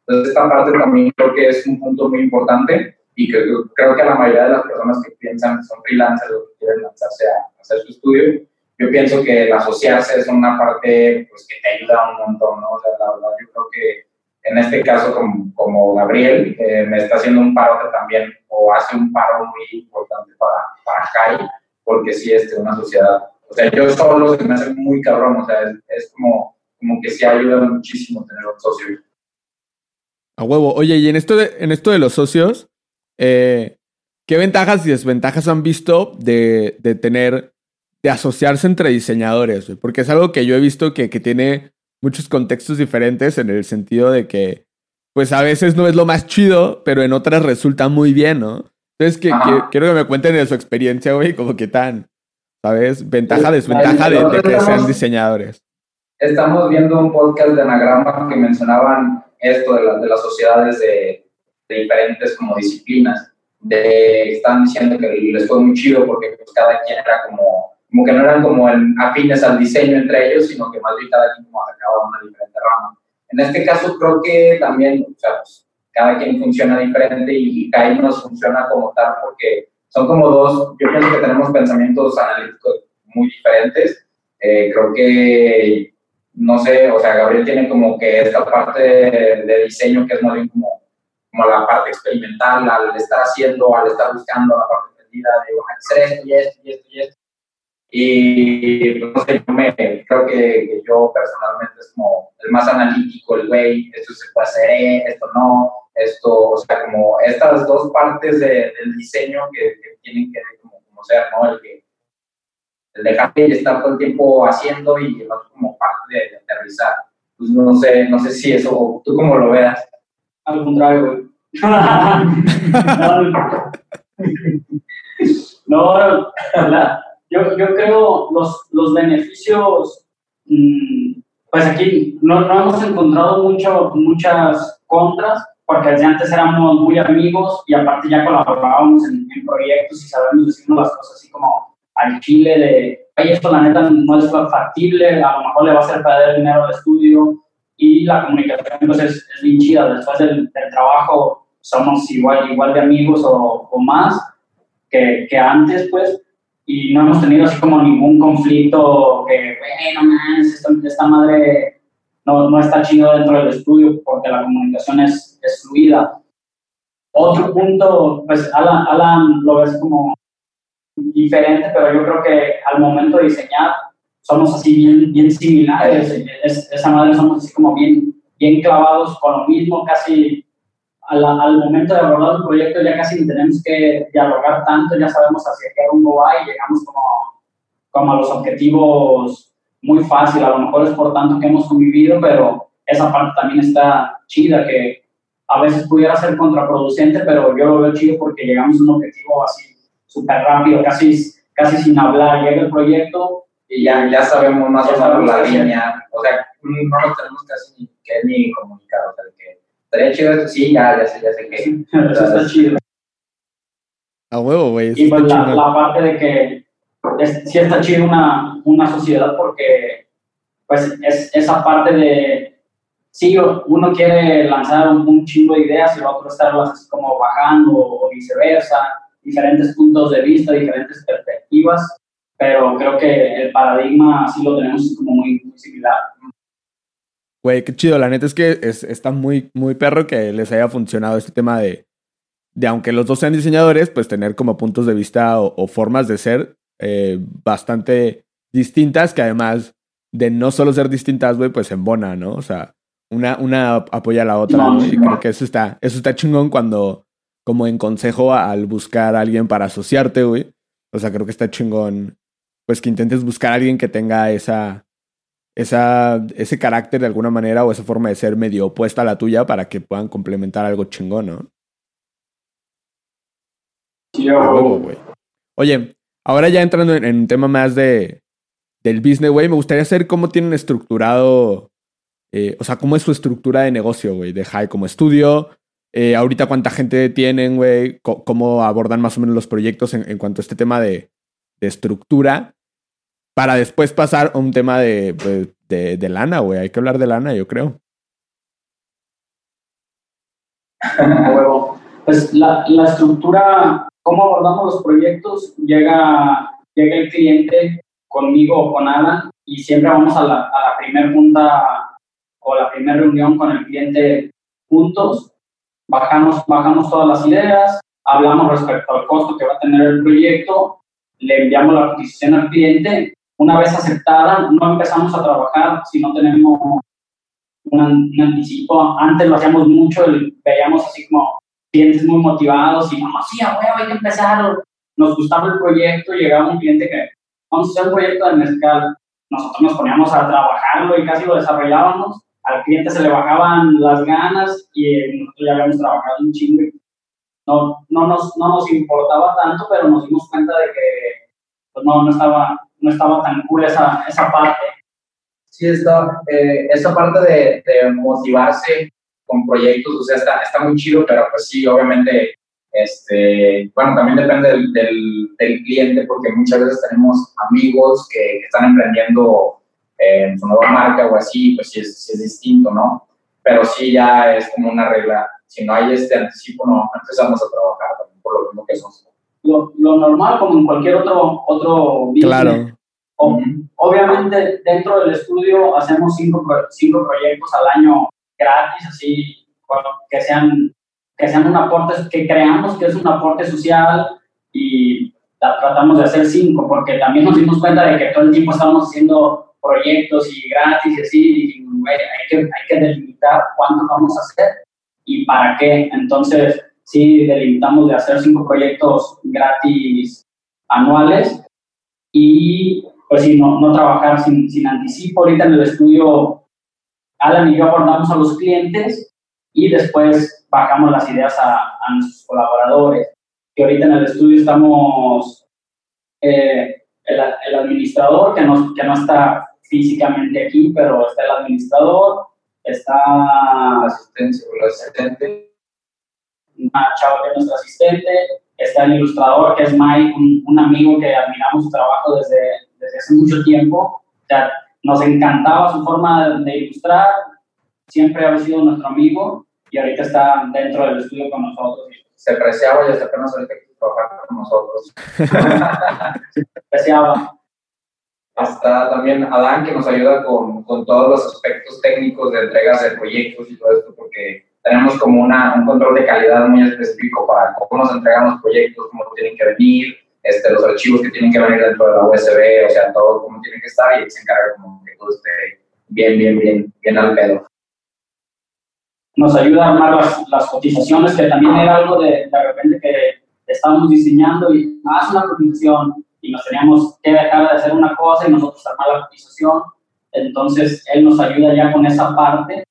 Entonces, esta parte también creo que es un punto muy importante y que creo que la mayoría de las personas que piensan que son freelancers o que quieren lanzarse a hacer su estudio, yo pienso que el asociarse es una parte pues, que te ayuda un montón, ¿no? O sea, la verdad, yo creo que en este caso como, como Gabriel, eh, me está haciendo un paro también, o hace un paro muy importante para, para Kai, porque sí es de una sociedad, o sea, yo solo se me hace muy cabrón, o sea, es, como, como que sí ayuda muchísimo tener un socio. A huevo. Oye, y en esto de, en esto de los socios, eh, ¿qué ventajas y desventajas han visto de, de tener, de asociarse entre diseñadores? Porque es algo que yo he visto que, que tiene muchos contextos diferentes en el sentido de que, pues a veces no es lo más chido, pero en otras resulta muy bien, ¿no? Entonces, que, quiero que me cuenten de su experiencia, güey, como que tan, ¿sabes? Ventaja, pues, desventaja de, que sean diseñadores. Estamos viendo un podcast de Anagrama que mencionaban esto de, de las sociedades de, diferentes como disciplinas. De, están diciendo que les fue muy chido porque pues, cada quien era como como que no eran como afines al diseño entre ellos, sino que más bien cada quien como atacaba una diferente rama. En este caso creo que también, o sea, pues, cada quien funciona diferente y, y nos funciona como tal porque son como dos, yo pienso que tenemos pensamientos analíticos muy diferentes. Eh, creo que, no sé, o sea, Gabriel tiene como que esta parte de, diseño que es más bien como, como la parte experimental, al estar haciendo, al estar buscando la parte entendida de, hacer esto y esto y esto y esto y pues, no sé, yo me, creo que, yo personalmente es como el más analítico, el güey, esto se puede hacer, esto no, esto, o sea, como estas dos partes de, del diseño que, tienen que como, como, ser, ¿no? El que el dejar de estar todo el tiempo haciendo y el otro como parte de, aterrizar. Pues no sé, no sé si eso, tú cómo lo veas. Al contrario, güey. no, no, la, yo, yo creo los, los beneficios, mm, pues aquí no, no, hemos encontrado mucho, muchas contras, porque desde antes éramos muy amigos y aparte ya colaborábamos en, proyectos y sabemos decirnos las cosas así como al chile de, oye, esto la neta no es factible, a lo mejor le va a hacer perder dinero al estudio y la comunicación pues es, es bien chida. Después del, del, trabajo somos igual, igual de amigos o, o más que, que antes, pues y no hemos tenido así como ningún conflicto que, bueno, más, esta madre no, no, está chido dentro del estudio porque la comunicación es, es fluida. Otro punto, pues Alan, Alan lo ves como diferente, pero yo creo que al momento de diseñar somos así bien, bien similares. esa madre somos así como bien, bien clavados con lo mismo, casi al, al, momento de abordar el proyecto ya casi tenemos que dialogar tanto, ya sabemos hacia qué rumbo va y llegamos como, como a los objetivos muy fácil. A lo mejor es por tanto que hemos convivido, pero esa parte también está chida, que a veces pudiera ser contraproducente, pero yo lo veo chido porque llegamos a un objetivo así súper rápido, casi, casi sin hablar. Llega el proyecto y ya, ya sabemos más o menos la línea. O sea, no nos tenemos casi ni que ni comunicar. O sea, que estaría chido esto, sí, ya, ya sé, ya sé que. Eso está chido. A huevo, güey. Y pues la, la, parte de que es, sí está chido una, una sociedad porque pues es esa parte de sí, uno quiere lanzar un, un chingo de ideas y el otro estarlas como bajando o viceversa, diferentes puntos de vista, diferentes perspectivas, pero creo que el paradigma sí lo tenemos como muy, muy similar. Güey, qué chido, la neta es que es, está muy, muy perro que les haya funcionado este tema de, de aunque los dos sean diseñadores, pues tener como puntos de vista o, formas de ser eh, bastante distintas, que además de no solo ser distintas, güey, pues embona, ¿no? O sea, una, una apoya a la otra, Y creo que eso está, eso está chingón cuando, como en consejo al buscar a alguien para asociarte, güey. O sea, creo que está chingón, pues que intentes buscar a alguien que tenga esa, esa, ese carácter de alguna manera o esa forma de ser medio opuesta a la tuya para que puedan complementar algo chingón, ¿no? güey. Oye, ahora ya entrando en, un tema más de del business, güey, me gustaría saber cómo tienen estructurado eh, o sea, ¿cómo es su estructura de negocio, güey? De High como estudio. Eh, ahorita cuánta gente tienen, güey. ¿Cómo abordan más o menos los proyectos en, cuanto a este tema de, estructura. Para después pasar a un tema de, pues, de, lana, güey. Hay que hablar de lana, yo creo. pues la, la, estructura, cómo abordamos los proyectos, llega, llega el cliente conmigo o con Alan y siempre vamos a la, a la primera junta o la primera reunión con el cliente juntos, bajamos, bajamos todas las ideas, hablamos respecto al costo que va a tener el proyecto, le enviamos la cotización al cliente. Una vez aceptada, no empezamos a trabajar si no tenemos un, anticipo. Antes lo hacíamos mucho, veíamos así como clientes muy motivados y, no, sí, a hay que empezar. Nos gustaba el proyecto, llegaba un cliente que, vamos a hacer un proyecto de mezcal. Nosotros nos poníamos a trabajarlo y casi lo desarrollábamos al cliente se le bajaban las ganas y nosotros ya habíamos trabajado un chingo. No, no, nos, no nos importaba tanto, pero nos dimos cuenta de que pues no, no, estaba, no estaba tan cool esa, esa parte. Sí, está, eh, esa parte de, motivarse con proyectos, o sea, está, está muy chido, pero pues sí, obviamente, este, bueno, también depende del, cliente, porque muchas veces tenemos amigos que, están emprendiendo en su nueva marca o así, pues sí es, distinto, ¿no? Pero sí ya es como una regla. Si no hay este anticipo, no empezamos a trabajar por lo mismo que somos. Lo, lo normal, como en cualquier otro, otro business. Claro. Obviamente, dentro del estudio hacemos cinco, cinco proyectos al año gratis, así, que sean, que sean un aporte, que creamos que es un aporte social y tratamos de hacer cinco, porque también nos dimos cuenta de que todo el tiempo estamos haciendo proyectos y gratis y así, hay, que, hay que delimitar cuántos vamos a hacer y para qué. Entonces, sí, delimitamos de hacer cinco proyectos gratis anuales y pues sí, no, no trabajar sin, sin anticipo. Ahorita en el estudio, Alan y yo abordamos a los clientes y después bajamos las ideas a, a nuestros colaboradores. Que ahorita en el estudio estamos eh, el, el, administrador que no, que no está físicamente aquí, pero está el administrador, está asistente, el asistente, una chava que es nuestro asistente, está el ilustrador que es Mike, un, amigo que admiramos su trabajo desde, desde hace mucho tiempo. O sea, nos encantaba su forma de, ilustrar, siempre ha sido nuestro amigo y ahorita está dentro del estudio con nosotros. Se apreciaba y hasta apenas ahorita trabajar con nosotros. Se apreciaba. Está también Adán, que nos ayuda con, con, todos los aspectos técnicos de entregas de proyectos y todo esto, porque tenemos como una, un control de calidad muy específico para cómo nos entregan los proyectos, cómo tienen que venir, este, los archivos que tienen que venir dentro de la USB, o sea, todo como tiene que estar y se encarga como que todo esté bien, bien, bien, bien al pedo. Nos ayuda a armar las, las cotizaciones, que también era algo de, de repente que estábamos diseñando y haz una cotización y nos teníamos que dejar de hacer una cosa y nosotros armar la cotización. Entonces, él nos ayuda ya con esa parte.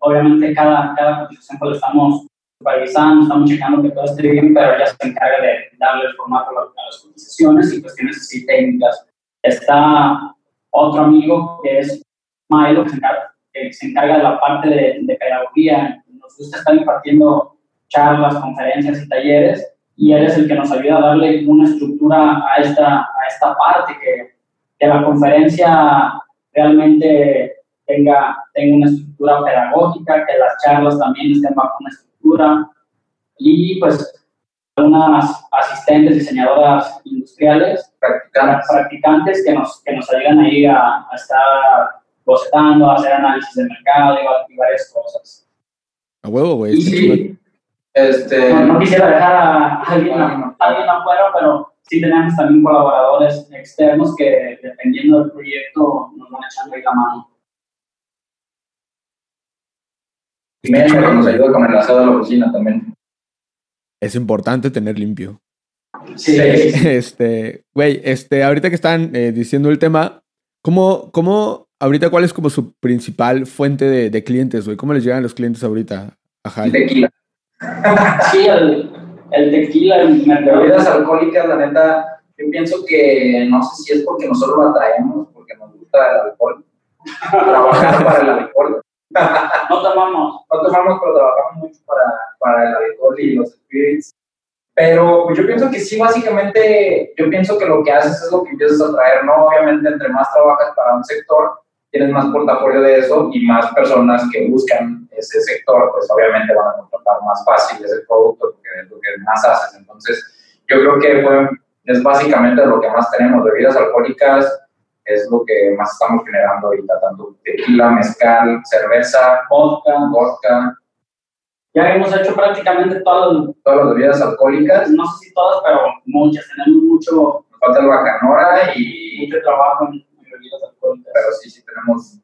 Obviamente, cada, cada cotización pues estamos supervisando, estamos checando que todo esté bien, pero ya se encarga de darle el formato a las cotizaciones y cuestiones así técnicas. Está otro amigo que es Milo, que se encarga, que se encarga de la parte de, de pedagogía. Nos gusta estar impartiendo charlas, conferencias y talleres, y él es el que nos ayuda a darle una estructura a esta, a esta parte, que, que la conferencia realmente tenga, tenga una estructura pedagógica, que las charlas también estén bajo una estructura, y pues algunas asistentes, diseñadoras industriales, practicantes, practicantes que, nos, que nos ayudan ahí a, a estar bocetando, a hacer análisis de mercado y, varias cosas. A huevo, güey. Sí, este... No, no, quisiera dejar a alguien, a alguien afuera, pero sí tenemos también colaboradores externos que dependiendo del proyecto nos van echando ahí la mano. Y me nos ayuda con el asado de la oficina también. Es importante tener limpio. Sí. Este, güey, este, ahorita que están eh, diciendo el tema, ¿cómo, ¿cómo, ahorita cuál es como su principal fuente de, de clientes, güey? ¿Cómo les llegan los clientes ahorita? Ajá. El tequila. Sí, el, el tequila, el bebidas alcohólicas, la neta, yo pienso que no sé si es porque nosotros lo atraemos, porque nos gusta el alcohol, trabajar para el alcohol. No tomamos. No tomamos, pero trabajamos mucho para, para el alcohol y los spirits. Pero yo pienso que sí, básicamente, yo pienso que lo que haces es lo que empiezas a traer, ¿no? Obviamente, entre más trabajas para un sector, tienes más portafolio de eso y más personas que buscan ese sector, pues obviamente van a contratar más fácil ese producto porque es lo que más haces. Entonces, yo creo que es básicamente lo que más tenemos, bebidas alcohólicas, es lo que más estamos generando ahorita, tanto tequila, mezcal, cerveza, vodka, vodka. Ya hemos hecho prácticamente todas, todas las bebidas alcohólicas. No sé si todas, pero muchas. Tenemos mucho... Nos falta el bacanora y... Mucho trabajo en bebidas alcohólicas. Pero sí, sí tenemos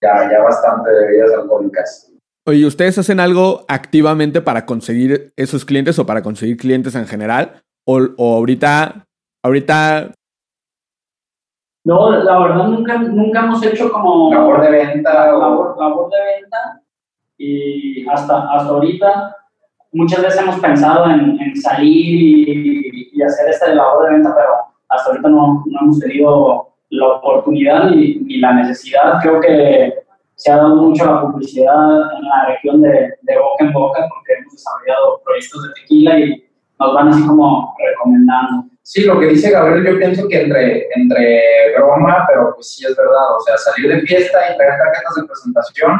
ya, ya bastante bebidas alcohólicas. Oye, ¿ustedes hacen algo activamente para conseguir esos clientes o para conseguir clientes en general? ¿O, o ahorita, ahorita no, la verdad nunca, nunca hemos hecho como... Labor de venta. Labor, labor de venta. Y hasta, hasta ahorita muchas veces hemos pensado en, en salir y, y, hacer esta labor de venta, pero hasta ahorita no, no hemos tenido la oportunidad ni, ni, la necesidad. Creo que se ha dado mucho la publicidad en la región de, de boca en boca porque hemos desarrollado proyectos de tequila y nos van así como recomendando. Sí, lo que dice Gabriel, yo pienso que entre, entre broma, pero pues sí es verdad, o sea, salir de fiesta y traer tarjetas de presentación.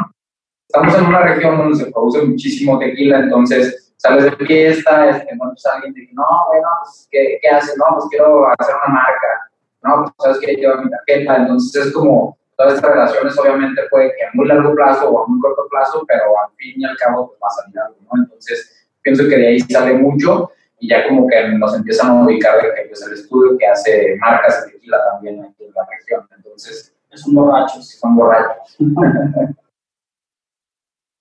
Estamos en una región donde se produce muchísimo tequila, entonces sales de fiesta, este, entonces alguien te dice, no, bueno, pues, ¿qué, ¿qué haces? No, pues quiero hacer una marca, no, pues sabes que llevo mi tarjeta, entonces es como, todas estas relaciones obviamente puede que a muy largo plazo o a muy corto plazo, pero al fin y al cabo pues, va a salir algo, ¿no? Entonces pienso que de ahí sale mucho y ya como que nos empiezan a ubicar de que pues, el estudio que hace marcas de tequila también aquí en la región. Entonces, son borrachos. Son borrachos.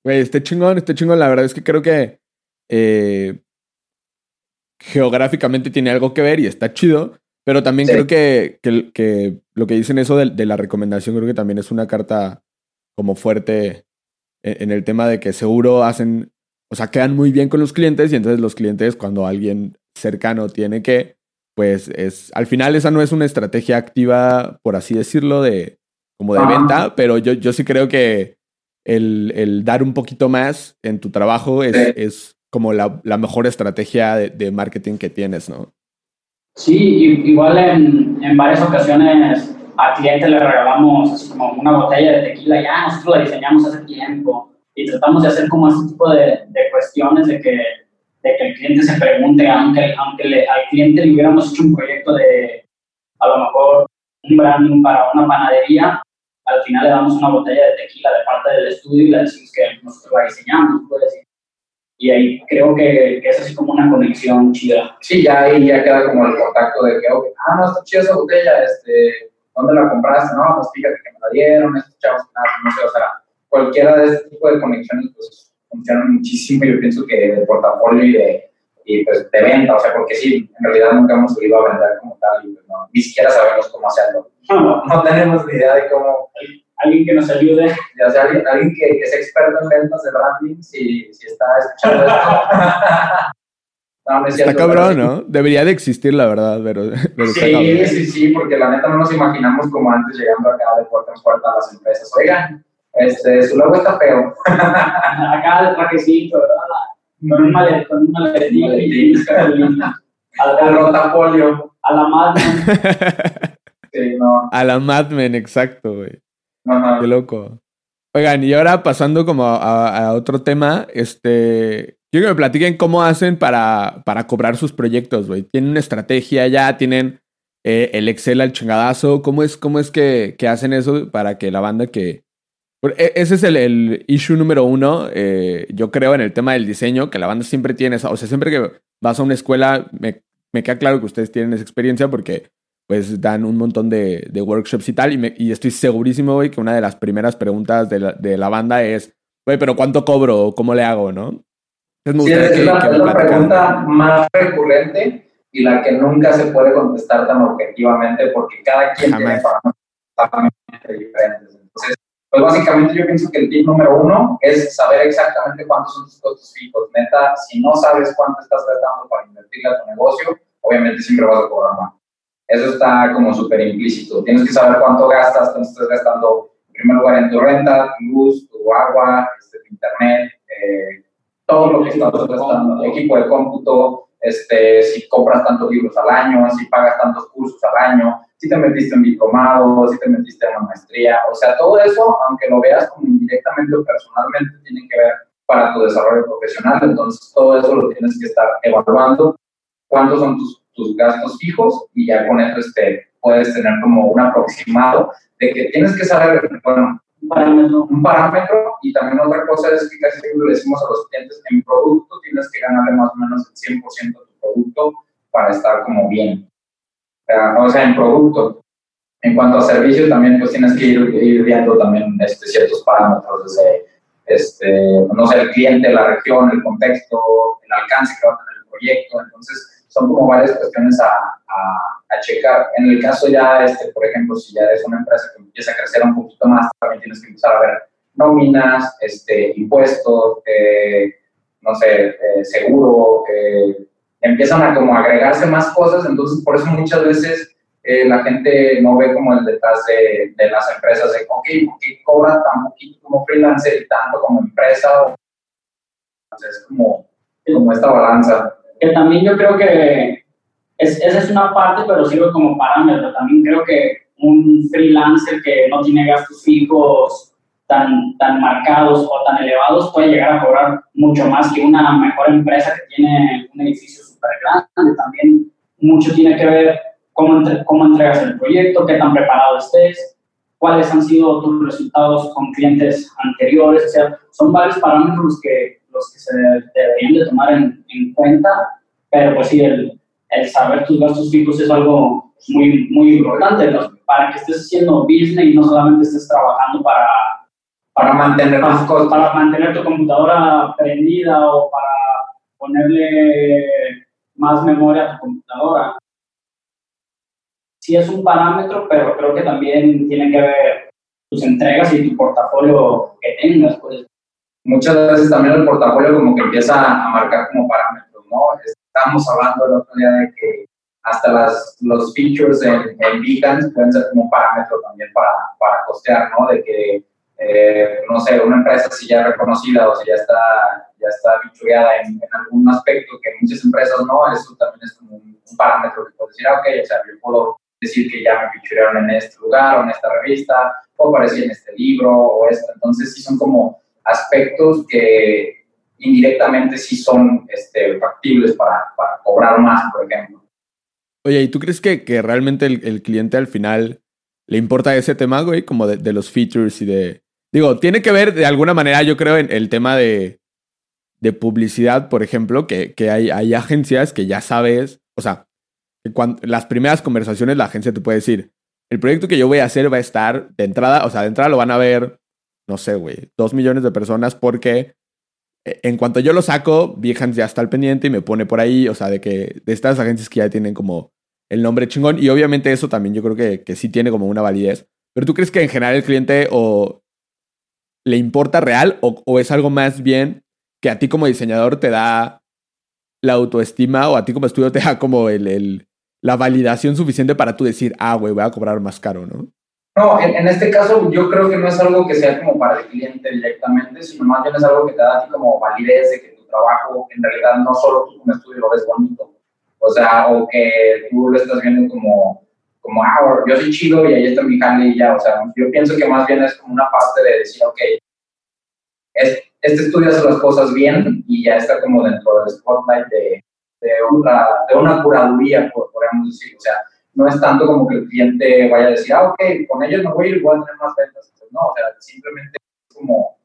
Güey, este chingón, este chingón. La verdad es que creo que eh, geográficamente tiene algo que ver y está chido. Pero también sí. creo que, que, que, lo que dicen eso de, de, la recomendación, creo que también es una carta como fuerte en, en el tema de que seguro hacen o sea, quedan muy bien con los clientes y entonces los clientes cuando alguien cercano tiene que, pues es, al final esa no es una estrategia activa, por así decirlo, de como de ah. venta, pero yo, yo sí creo que el, el, dar un poquito más en tu trabajo es, sí. es como la, la, mejor estrategia de, de, marketing que tienes, ¿no? Sí, igual en, en varias ocasiones al cliente le regalamos como una botella de tequila, ya nosotros la diseñamos hace tiempo y tratamos de hacer como ese tipo de, de cuestiones de que, de que el cliente se pregunte, aunque, aunque le, al cliente le hubiéramos hecho un proyecto de, a lo mejor, un branding para una panadería, al final le damos una botella de tequila de parte del estudio y le decimos que nosotros la diseñamos, decir. y ahí creo que, es así como una conexión chida. Sí, ya ahí ya queda como el contacto de que, ah, no, está chida esa botella, este, ¿dónde la compraste? No, pues fíjate que me la dieron, estos chavos, nada, no sé, o sea, cualquiera de este tipo de conexiones, pues, funcionan muchísimo, yo pienso que de portafolio y de, y pues de venta, o sea, porque sí, en realidad nunca hemos ido a vender como tal y pues no, ni siquiera sabemos cómo hacerlo. No, no tenemos ni idea de cómo alguien que nos ayude. Ya sea, alguien, alguien que, que, sea experto en ventas de branding, si, si está escuchando esto. no, no es está cabrón, ¿no? Debería de existir, la verdad, pero, Sí, sí, sí, porque la neta no nos imaginamos como antes llegando acá de puerta en puerta a las empresas. Oigan, este, su logo está feo. acá de trajecito, ¿verdad? Con un maletín, con un maletín, al rotafolio. A la Madmen. Sí, no. A la Madmen, exacto, güey. Qué loco. Oigan, y ahora pasando como a, otro tema, este, quiero que me platiquen cómo hacen para, para cobrar sus proyectos, güey. ¿Tienen una estrategia ya? ¿Tienen eh, el Excel al chingadazo? ¿Cómo es, cómo es que, que, hacen eso para que la banda que... E, ese es el, el issue número uno, eh, yo creo, en el tema del diseño, que la banda siempre tiene, o sea, siempre que vas a una escuela, me, me queda claro que ustedes tienen esa experiencia porque pues dan un montón de, de workshops y tal. Y, y, estoy segurísimo, güey, que una de las primeras preguntas de la, de la banda es, güey, pero ¿cuánto cobro? ¿Cómo le hago? ¿no? sí, es, la, pregunta más recurrente y la que nunca se puede contestar tan objetivamente porque cada quien tiene parámetros diferentes. Entonces, pues básicamente yo pienso que el tip número uno es saber exactamente cuántos son tus costos fijos. Neta, si no sabes cuánto estás gastando para invertir a tu negocio, obviamente siempre vas a cobrar más. Eso está como súper implícito. Tienes que saber cuánto gastas, cuánto estás gastando en primer lugar en tu renta, tu luz, tu agua, este, tu internet, eh, todo lo que estás gastando, equipo de cómputo, este, si compras tantos libros al año, si pagas tantos cursos al año, si te metiste en diplomado, si te metiste en una maestría, o sea, todo eso, aunque lo veas como indirectamente o personalmente, tiene que ver para tu desarrollo profesional, entonces todo eso lo tienes que estar evaluando, cuántos son tus tus gastos fijos y ya con eso este, puedes tener como un aproximado de que tienes que saber, bueno, un parámetro, y también otra cosa es que casi siempre le decimos a los clientes, en producto tienes que ganarle más o menos el 100% de tu producto para estar como bien. O sea, en producto. En cuanto a servicio, también pues tienes que ir, viendo también este, ciertos parámetros, desde, este, no sé, el cliente, la región, el contexto, el alcance que va a tener el proyecto. Entonces, son como varias cuestiones a, a, checar. En el caso ya, este, por ejemplo, si ya eres una empresa que empieza a crecer un poquito más, también tienes que empezar a ver nóminas, este, impuestos, eh, no sé, eh, seguro, eh, empiezan a como agregarse más cosas, entonces por eso muchas veces la gente no ve como el detrás de, de, las empresas de, ok, ¿por qué cobra tan poquito como freelancer y tanto como empresa? Entonces es como, como esta balanza que también yo creo que es, esa es una parte, pero sirve como parámetro. También creo que un freelancer que no tiene gastos fijos tan, tan marcados o tan elevados puede llegar a cobrar mucho más que una mejor empresa que tiene un edificio súper grande. También mucho tiene que ver cómo, cómo entregas el proyecto, qué tan preparado estés, cuáles han sido tus resultados con clientes anteriores. O sea, son varios parámetros que que se deberían de tomar en, en cuenta, pero pues sí, el, el, saber tus gastos fijos es algo muy, muy importante para que estés haciendo business y no solamente estés trabajando para, para, mantener, para, para mantener tu computadora prendida o para ponerle más memoria a tu computadora. Sí es un parámetro, pero creo que también tiene que ver tus entregas y tu portafolio que tengas. Pues muchas veces también el portafolio como que empieza a marcar como parámetros, ¿no? Estamos hablando el otro día de que hasta las, los features en, en Behance pueden ser como parámetro también para, para costear, ¿no? De que, eh, no sé, una empresa si ya reconocida o si ya está, ya está featureada en, algún aspecto que muchas empresas no, eso también es como un, parámetro que puedes decir, ah, ok, o sea, yo puedo decir que ya me featurearon en este lugar o en esta revista, o aparecí en este libro o esto. Entonces, sí son como aspectos que indirectamente sí son este, factibles para, cobrar más, por ejemplo. Oye, ¿y tú crees que, realmente el, cliente al final le importa ese tema, güey? Como de, los features y de... Digo, tiene que ver de alguna manera, yo creo, en el tema de... publicidad, por ejemplo, que, hay, agencias que ya sabes, o sea, las primeras conversaciones la agencia te puede decir, el proyecto que yo voy a hacer va a estar de entrada, o sea, de entrada lo van a ver, no sé, güey, dos millones de personas porque eh, en cuanto yo lo saco, Behance ya está al pendiente y me pone por ahí, o sea, de que de estas agencias que ya tienen como el nombre chingón y obviamente eso también yo creo que, que sí tiene como una validez. Pero tú crees que en general el cliente o le importa real o, o es algo más bien que a ti como diseñador te da la autoestima o a ti como estudio te da como el, el la validación suficiente para tú decir, ah, güey, voy a cobrar más caro, ¿no? No, en, en, este caso yo creo que no es algo que sea como para el cliente directamente, sino más bien es algo que te da a ti como validez de que tu trabajo en realidad no solo tú como estudio lo ves bonito, o sea, o que tú lo estás viendo como, como ah, yo soy chido y ahí está mi jale y ya, o sea, yo pienso que más bien es como una parte de decir, ok, es, este estudio hace las cosas bien y ya está como dentro del spotlight de, de, otra, de una curaduría, podríamos decir. O sea, no es tanto como que el cliente vaya a decir, ah, ok, con ellos no voy a ir, voy a tener más ventas. Pues no, o sea, simplemente es como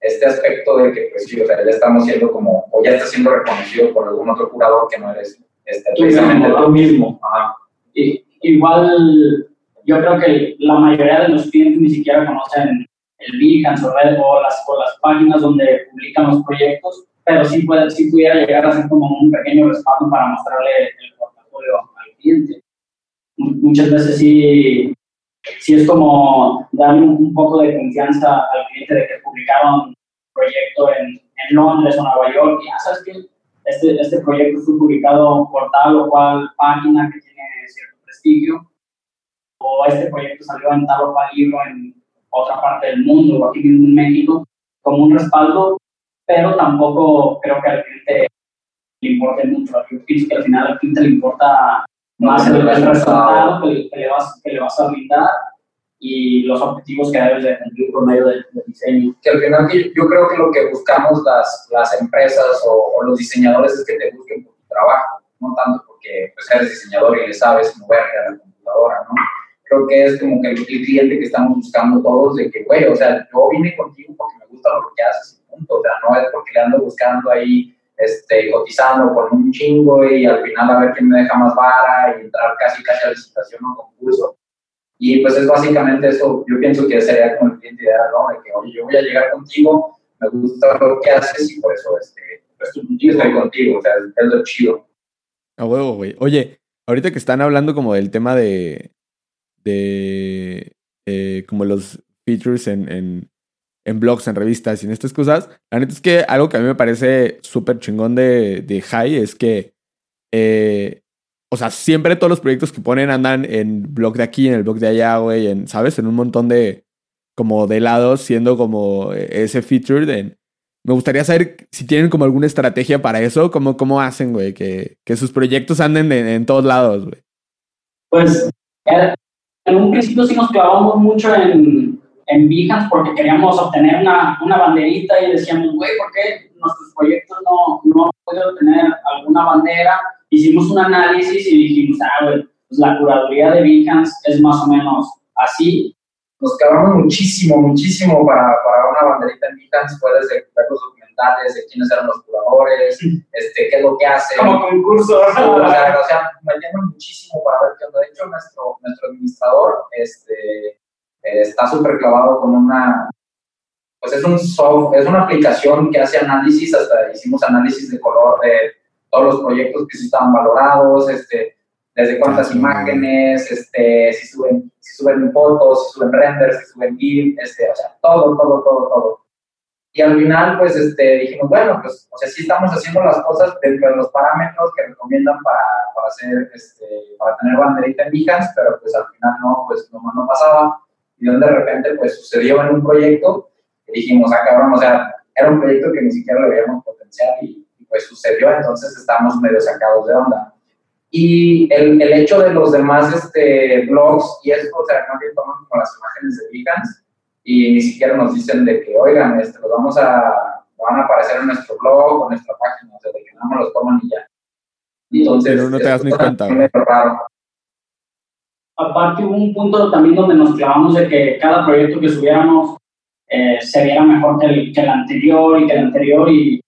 este aspecto de que, pues sí, o sea, ya estamos siendo como, o ya está siendo reconocido por algún otro curador que no eres este, precisamente tú mismo. Y, igual, yo creo que la mayoría de los clientes ni siquiera conocen el Behance o, o, las, o las páginas donde publican los proyectos, pero sí, puede, sí pudiera llegar a ser como un pequeño respaldo para mostrarle el portafolio al cliente. Muchas veces sí, sí es como darle un, poco de confianza al cliente de que publicaron un proyecto en, en Londres o Nueva York y ya sabes que este, este proyecto fue publicado por tal o cual página que tiene cierto prestigio o este proyecto salió en tal o cual libro en otra parte del mundo o aquí mismo en México como un respaldo pero tampoco creo que al cliente le importe mucho. Yo pienso que al final al cliente le importa más el, resultado que, le vas, que le vas a brindar y los objetivos que debes de cumplir por medio del, diseño. Que al final yo creo que lo que buscamos las, las empresas o, los diseñadores es que te busquen por tu trabajo, no tanto porque pues, eres diseñador y le sabes mover a la computadora, ¿no? Creo que es como que el, cliente que estamos buscando todos de que, güey, o sea, yo vine contigo porque me gusta lo que haces o sea, no es porque le ando buscando ahí, este, cotizando con un chingo y al final a ver quién me deja más vara y entrar casi casi a licitación o concurso. Y pues es básicamente eso, yo pienso que sería como el cliente ideal, ¿no? De que, oye, yo voy a llegar contigo, me gusta lo que haces y por eso este, contigo, estoy contigo, o sea, es lo chido. A huevo, güey. Oye, ahorita que están hablando como del tema de, de eh, como los features en, en, en blogs, en revistas y en estas cosas. La neta es que algo que a mí me parece súper chingón de, de High es que, eh, o sea, siempre todos los proyectos que ponen andan en blog de aquí, en el blog de allá, güey, en, ¿sabes? En un montón de, como de lados, siendo como ese feature. De, me gustaría saber si tienen como alguna estrategia para eso, cómo, cómo hacen, güey, que, que sus proyectos anden en, todos lados, güey. Pues, eh, en un principio sí nos clavamos mucho en en Behance porque queríamos obtener una, una banderita y decíamos, güey, ¿por qué nuestros proyectos no, no podido tener alguna bandera? Hicimos un análisis y dijimos, ah, güey, pues la curaduría de Behance es más o menos así. Nos clavamos muchísimo, muchísimo para, para una banderita en Behance. Puedes ver los documentales de quiénes eran los curadores, este, qué es lo que hacen. Como concurso. o sea, o sea muchísimo para ver qué onda. De hecho, nuestro, nuestro administrador, este, eh, está súper clavado con una, pues es un soft, es una aplicación que hace análisis, hasta hicimos análisis de color de todos los proyectos que sí estaban valorados, este, desde cuántas imágenes, este, si suben, si suben fotos, si suben renders, si suben GIF, este, o sea, todo, todo, todo, todo. Y al final, pues, este, dijimos, bueno, pues, o sea, sí estamos haciendo las cosas dentro de los parámetros que recomiendan para, para hacer, este, para tener banderita en Behance, pero pues al final no, pues no, no pasaba y donde de repente pues sucedió en un proyecto y dijimos, ah, cabrón, o sea, era un proyecto que ni siquiera le veíamos potencial y, pues sucedió, entonces estamos medio sacados de onda. Y el, el hecho de los demás este, blogs y eso, o sea, que toman como las imágenes de Behance y ni siquiera nos dicen de que, oigan, este, los vamos a, van a aparecer en nuestro blog o en nuestra página, o sea, de que nada más los toman y ya. Entonces, Pero no te das ni cuenta. Aparte hubo un punto también donde nos clavamos de que cada proyecto que subiéramos eh, se viera mejor que el, que el, anterior y que el anterior y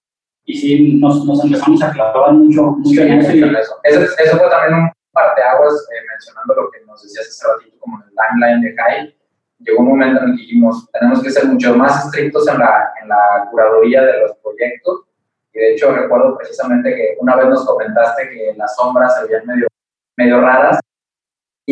y sí, nos, nos empezamos a clavar mucho, mucho en eso. eso. fue también un parteaguas, eh, mencionando lo que nos decías hace ratito, como en el timeline de Kai. Llegó un momento en el que dijimos, tenemos que ser mucho más estrictos en la, en la curaduría de los proyectos. Y de hecho, recuerdo precisamente que una vez nos comentaste que las sombras se veían medio, medio raras.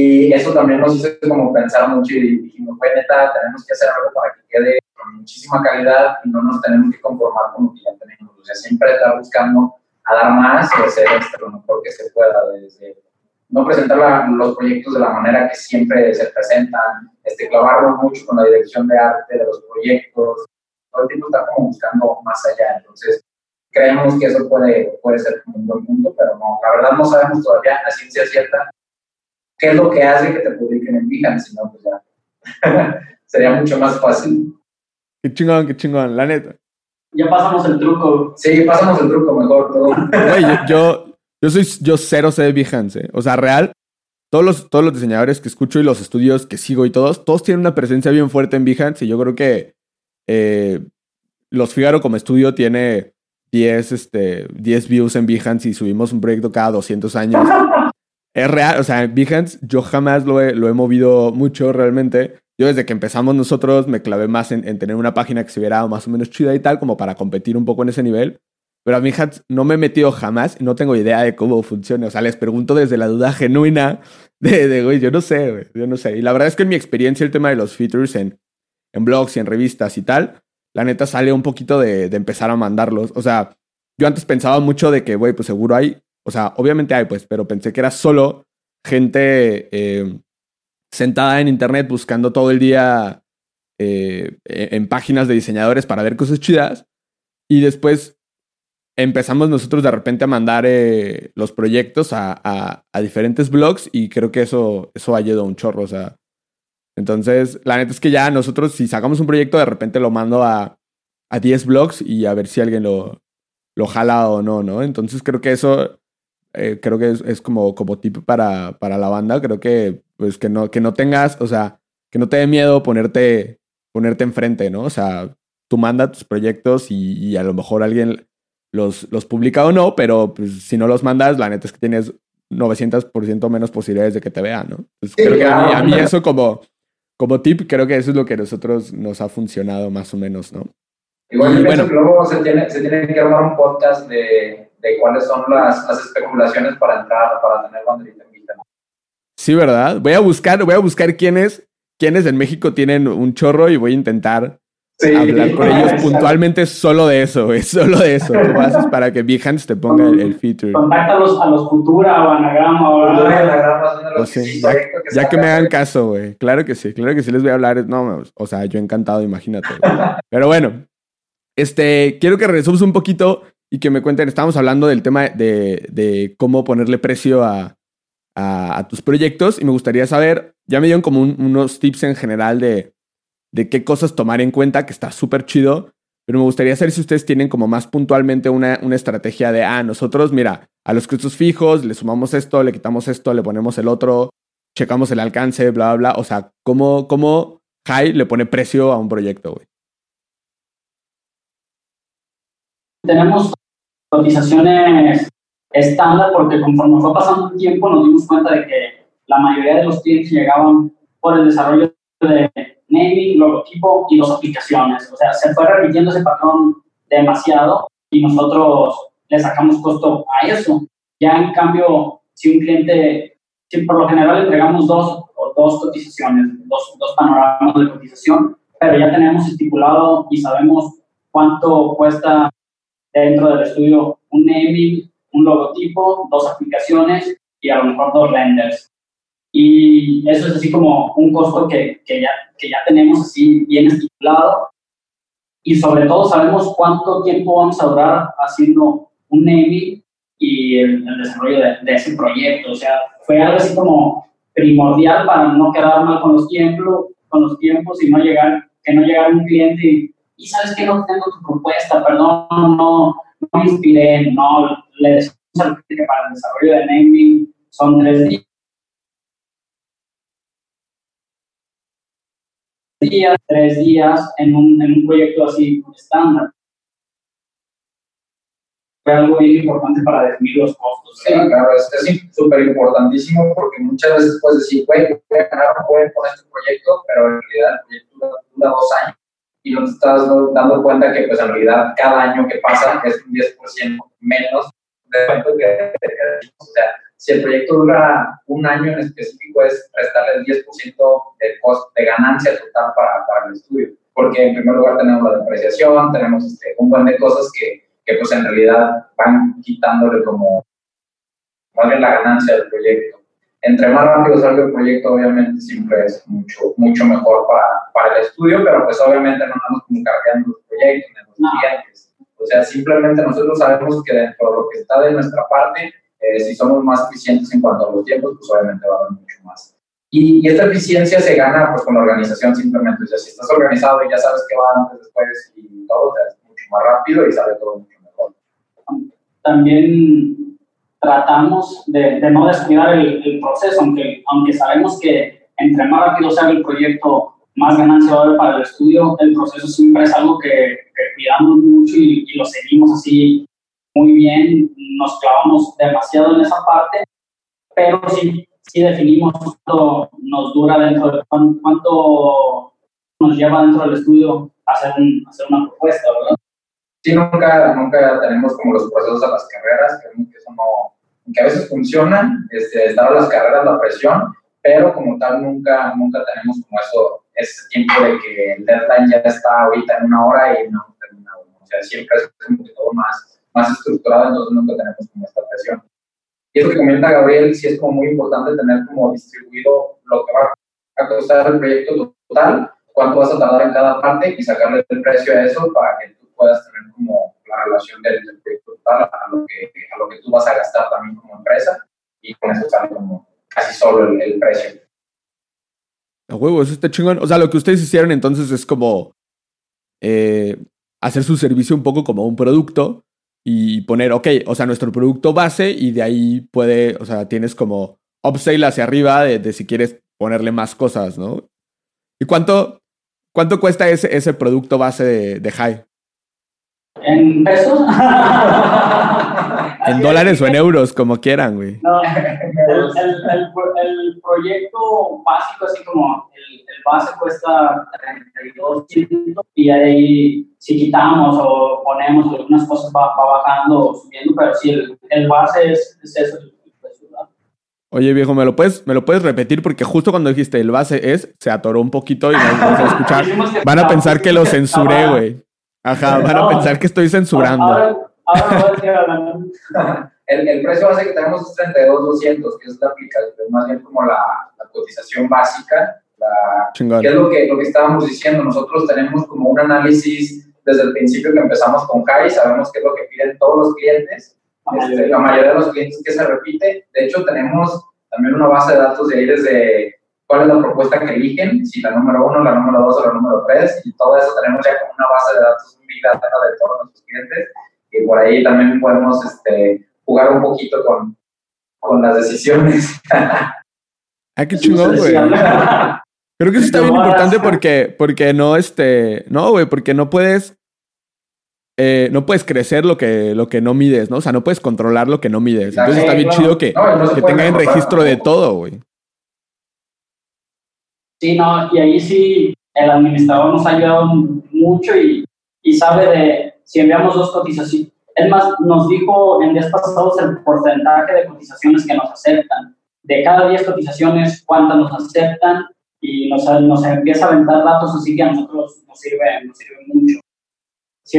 Y eso también nos hizo como pensar mucho y dijimos, pues neta, tenemos que hacer algo para que quede con muchísima calidad y no nos tenemos que conformar con lo que ya tenemos. O sea, siempre estar buscando a dar más y hacer esto lo mejor que se pueda desde no presentar los proyectos de la manera que siempre se presentan, este, clavarlo mucho con la dirección de arte de los proyectos, todo el tiempo estar como buscando más allá. Entonces, creemos que eso puede, puede ser un buen punto, pero no, la verdad no sabemos todavía a ciencia cierta qué es lo que hace que te publiquen en Behance, si no, pues ya sería mucho más fácil. Qué chingón, qué chingón, la neta. Ya pasamos el truco. Sí, pasamos el truco mejor. Todo. yo, yo soy, yo cero sé de Behance, ¿eh? O sea, real, todos los, todos los diseñadores que escucho y los estudios que sigo y todos, todos tienen una presencia bien fuerte en Behance y yo creo que eh, Los Figaro como estudio tiene 10, este, 10 views en Behance y subimos un proyecto cada 200 años. es real, o sea, Behance yo jamás lo he, lo he movido mucho realmente. Yo desde que empezamos nosotros me clavé más en, en, tener una página que se viera más o menos chida y tal, como para competir un poco en ese nivel. Pero a hat no me he metido jamás y no tengo idea de cómo funciona. O sea, les pregunto desde la duda genuina de, de güey, yo no sé, güey, yo no sé. Y la verdad es que en mi experiencia el tema de los features en, en blogs y en revistas y tal, la neta sale un poquito de, de empezar a mandarlos. O sea, yo antes pensaba mucho de que, güey, pues seguro hay, o sea, obviamente hay, pues, pero pensé que era solo gente eh, sentada en internet buscando todo el día eh, en páginas de diseñadores para ver cosas chidas. Y después empezamos nosotros de repente a mandar eh, los proyectos a, diferentes blogs y creo que eso, eso ayudado un chorro. O sea, entonces, la neta es que ya nosotros, si sacamos un proyecto, de repente lo mando a, a 10 blogs y a ver si alguien lo, lo jala o no, ¿no? Entonces, creo que eso, eh, creo que es, es, como, como tip para, para la banda. Creo que, pues, que no, que no tengas, o sea, que no te dé miedo ponerte, ponerte enfrente, ¿no? O sea, tú manda tus proyectos y, y a lo mejor alguien los, los publica o no, pero pues, si no los mandas, la neta es que tienes 900% menos posibilidades de que te vean, ¿no? creo que a mí, eso como, como tip, creo que eso es lo que a nosotros nos ha funcionado más o menos, ¿no? Igual bueno, que luego se tiene, se tiene que armar un podcast de, de cuáles son las, las, especulaciones para entrar, para tener banderita en Vista. Sí, ¿verdad? Voy a buscar, voy a buscar quiénes, quiénes en México tienen un chorro y voy a intentar hablar con ellos puntualmente solo de eso, güey, solo de eso. Tú haces para que Behance te ponga el, feature. Contáctalos a los Futura o Anagrama o o sí, ya, ya, que me hagan caso, güey. Claro que sí, claro que sí les voy a hablar. No, o sea, yo encantado, imagínate. Pero bueno, este, quiero que regresemos un poquito y que me cuenten, estábamos hablando del tema de, de cómo ponerle precio a, a, tus proyectos y me gustaría saber, ya me dieron como unos tips en general de de qué cosas tomar en cuenta, que está súper chido. Pero me gustaría saber si ustedes tienen como más puntualmente una, una, estrategia de, ah, nosotros, mira, a los costos fijos le sumamos esto, le quitamos esto, le ponemos el otro, checamos el alcance, bla, bla, bla. O sea, ¿cómo, cómo High le pone precio a un proyecto, güey? Tenemos cotizaciones estándar porque conforme fue pasando el tiempo nos dimos cuenta de que la mayoría de los clientes llegaban por el desarrollo de naming, logotipo y dos aplicaciones. O sea, se fue repitiendo ese patrón demasiado y nosotros le sacamos costo a eso. Ya en cambio, si un cliente, si por lo general entregamos dos, o dos cotizaciones, dos, dos panoramas de cotización, pero ya tenemos estipulado y sabemos cuánto cuesta dentro del estudio un naming, un logotipo, dos aplicaciones y a lo mejor dos renders. Y eso es así como un costo que, que, ya, que ya tenemos así bien estipulado. Y sobre todo sabemos cuánto tiempo vamos a durar haciendo un naming y el, desarrollo de, de, ese proyecto. O sea, fue algo así como primordial para no quedar mal con los tiempos, con los tiempos y no llegar, que no llegara un cliente y, y sabes que no tengo tu propuesta, perdón, no, no me inspiré, no, le decimos al cliente que para el desarrollo de naming son tres días días, tres días en un, en un proyecto así estándar. fue algo bien importante para definir los costos. Sí, claro, es súper importantísimo porque muchas veces puedes decir, güey, voy a ganar un con este proyecto, pero en realidad el proyecto dura dos años y no estás dando cuenta que pues en realidad cada año que pasa es un 10% menos de cuento que, o sea, si el proyecto dura un año en específico es restarle el 10% de, costo, de ganancia total para, para el estudio, porque en primer lugar tenemos la depreciación, tenemos este, un buen de cosas que, que pues en realidad van quitándole como más bien la ganancia del proyecto entre más rápido salga el proyecto, obviamente siempre es mucho, mucho mejor para, para el estudio, pero pues obviamente no andamos como cargando los proyectos ni los clientes. O sea, simplemente nosotros sabemos que dentro de lo que está de nuestra parte, eh, si somos más eficientes en cuanto a los tiempos, pues obviamente va a haber mucho más. Y, y, esta eficiencia se gana pues con la organización simplemente. O sea, si estás organizado y ya sabes qué va antes, después y todo, o sea, es mucho más rápido y sale todo mucho mejor. También tratamos de, no descuidar el, proceso, aunque, aunque sabemos que entre más rápido sea el proyecto, más ganancia va a haber para el estudio, el proceso siempre es algo que, cuidamos mucho y, y, lo seguimos así muy bien, nos clavamos demasiado en esa parte, pero sí, sí definimos cuánto nos dura dentro de cuánto, nos lleva dentro del estudio hacer, un, hacer una propuesta, ¿verdad? Sí, nunca, nunca tenemos como los procesos a las carreras, que eso no, que a veces funcionan, este, estar las carreras, la presión, pero como tal nunca, nunca tenemos como eso, ese tiempo de que el deadline ya está ahorita en una hora y no terminado. O sea, siempre es como que todo más, más estructurado, entonces nunca tenemos como esta presión. Y eso que comenta Gabriel, sí es como muy importante tener como distribuido lo que va a costar el proyecto total, cuánto vas a tardar en cada parte y sacarle el precio a eso para que puedas tener como la relación del, proyecto total a lo, que, a lo que tú vas a gastar también como empresa y con eso sale como casi solo el, precio. A huevo, eso está chingón. O sea, lo que ustedes hicieron entonces es como eh, hacer su servicio un poco como un producto y poner, ok, o sea, nuestro producto base y de ahí puede, o sea, tienes como upsale hacia arriba de, de si quieres ponerle más cosas, ¿no? ¿Y cuánto, cuánto cuesta ese, ese producto base de, de High? ¿En pesos? en dólares o en euros, como quieran, güey. No, el, el, el, proyecto básico, así como el, base cuesta 32 y ahí si quitamos o ponemos algunas cosas va, bajando o subiendo, pero sí, el, base es, es eso. Oye, viejo, ¿me lo, puedes, ¿me lo puedes repetir? Porque justo cuando dijiste el base es, se atoró un poquito y no vamos a escuchar. Van a pensar que lo censuré, güey. Ajá, van a pensar que estoy censurando. Ahora, ahora el, el, precio base que tenemos es 32,200, que es la aplicación, más bien como la, la cotización básica, la, que es lo que, lo que estábamos diciendo. Nosotros tenemos como un análisis desde el principio que empezamos con Kai, sabemos qué es lo que piden todos los clientes, este, la mayoría de los clientes que se repite. De hecho, tenemos también una base de datos de ahí desde cuál es la propuesta que eligen, si la número uno, la número dos o la número tres, y todo eso tenemos ya como una base de datos, un big data de todos nuestros clientes, y por ahí también podemos este, jugar un poquito con, con las decisiones. ah, qué chingón, güey. Creo que eso está bien importante porque, porque no, este, no, güey, porque no puedes, eh, no puedes crecer lo que, lo que no mides, ¿no? O sea, no puedes controlar lo que no mides. Entonces está bien chido que, que tengan registro de todo, güey. Sí, no, y ahí sí el administrador nos ha ayudado mucho y, y sabe de si enviamos dos cotizaciones. Es más, nos dijo en días pasados el porcentaje de cotizaciones que nos aceptan. De cada 10 cotizaciones, cuántas nos aceptan y nos, nos empieza a aventar datos, así que a nosotros nos sirve, nos sirve mucho. Si,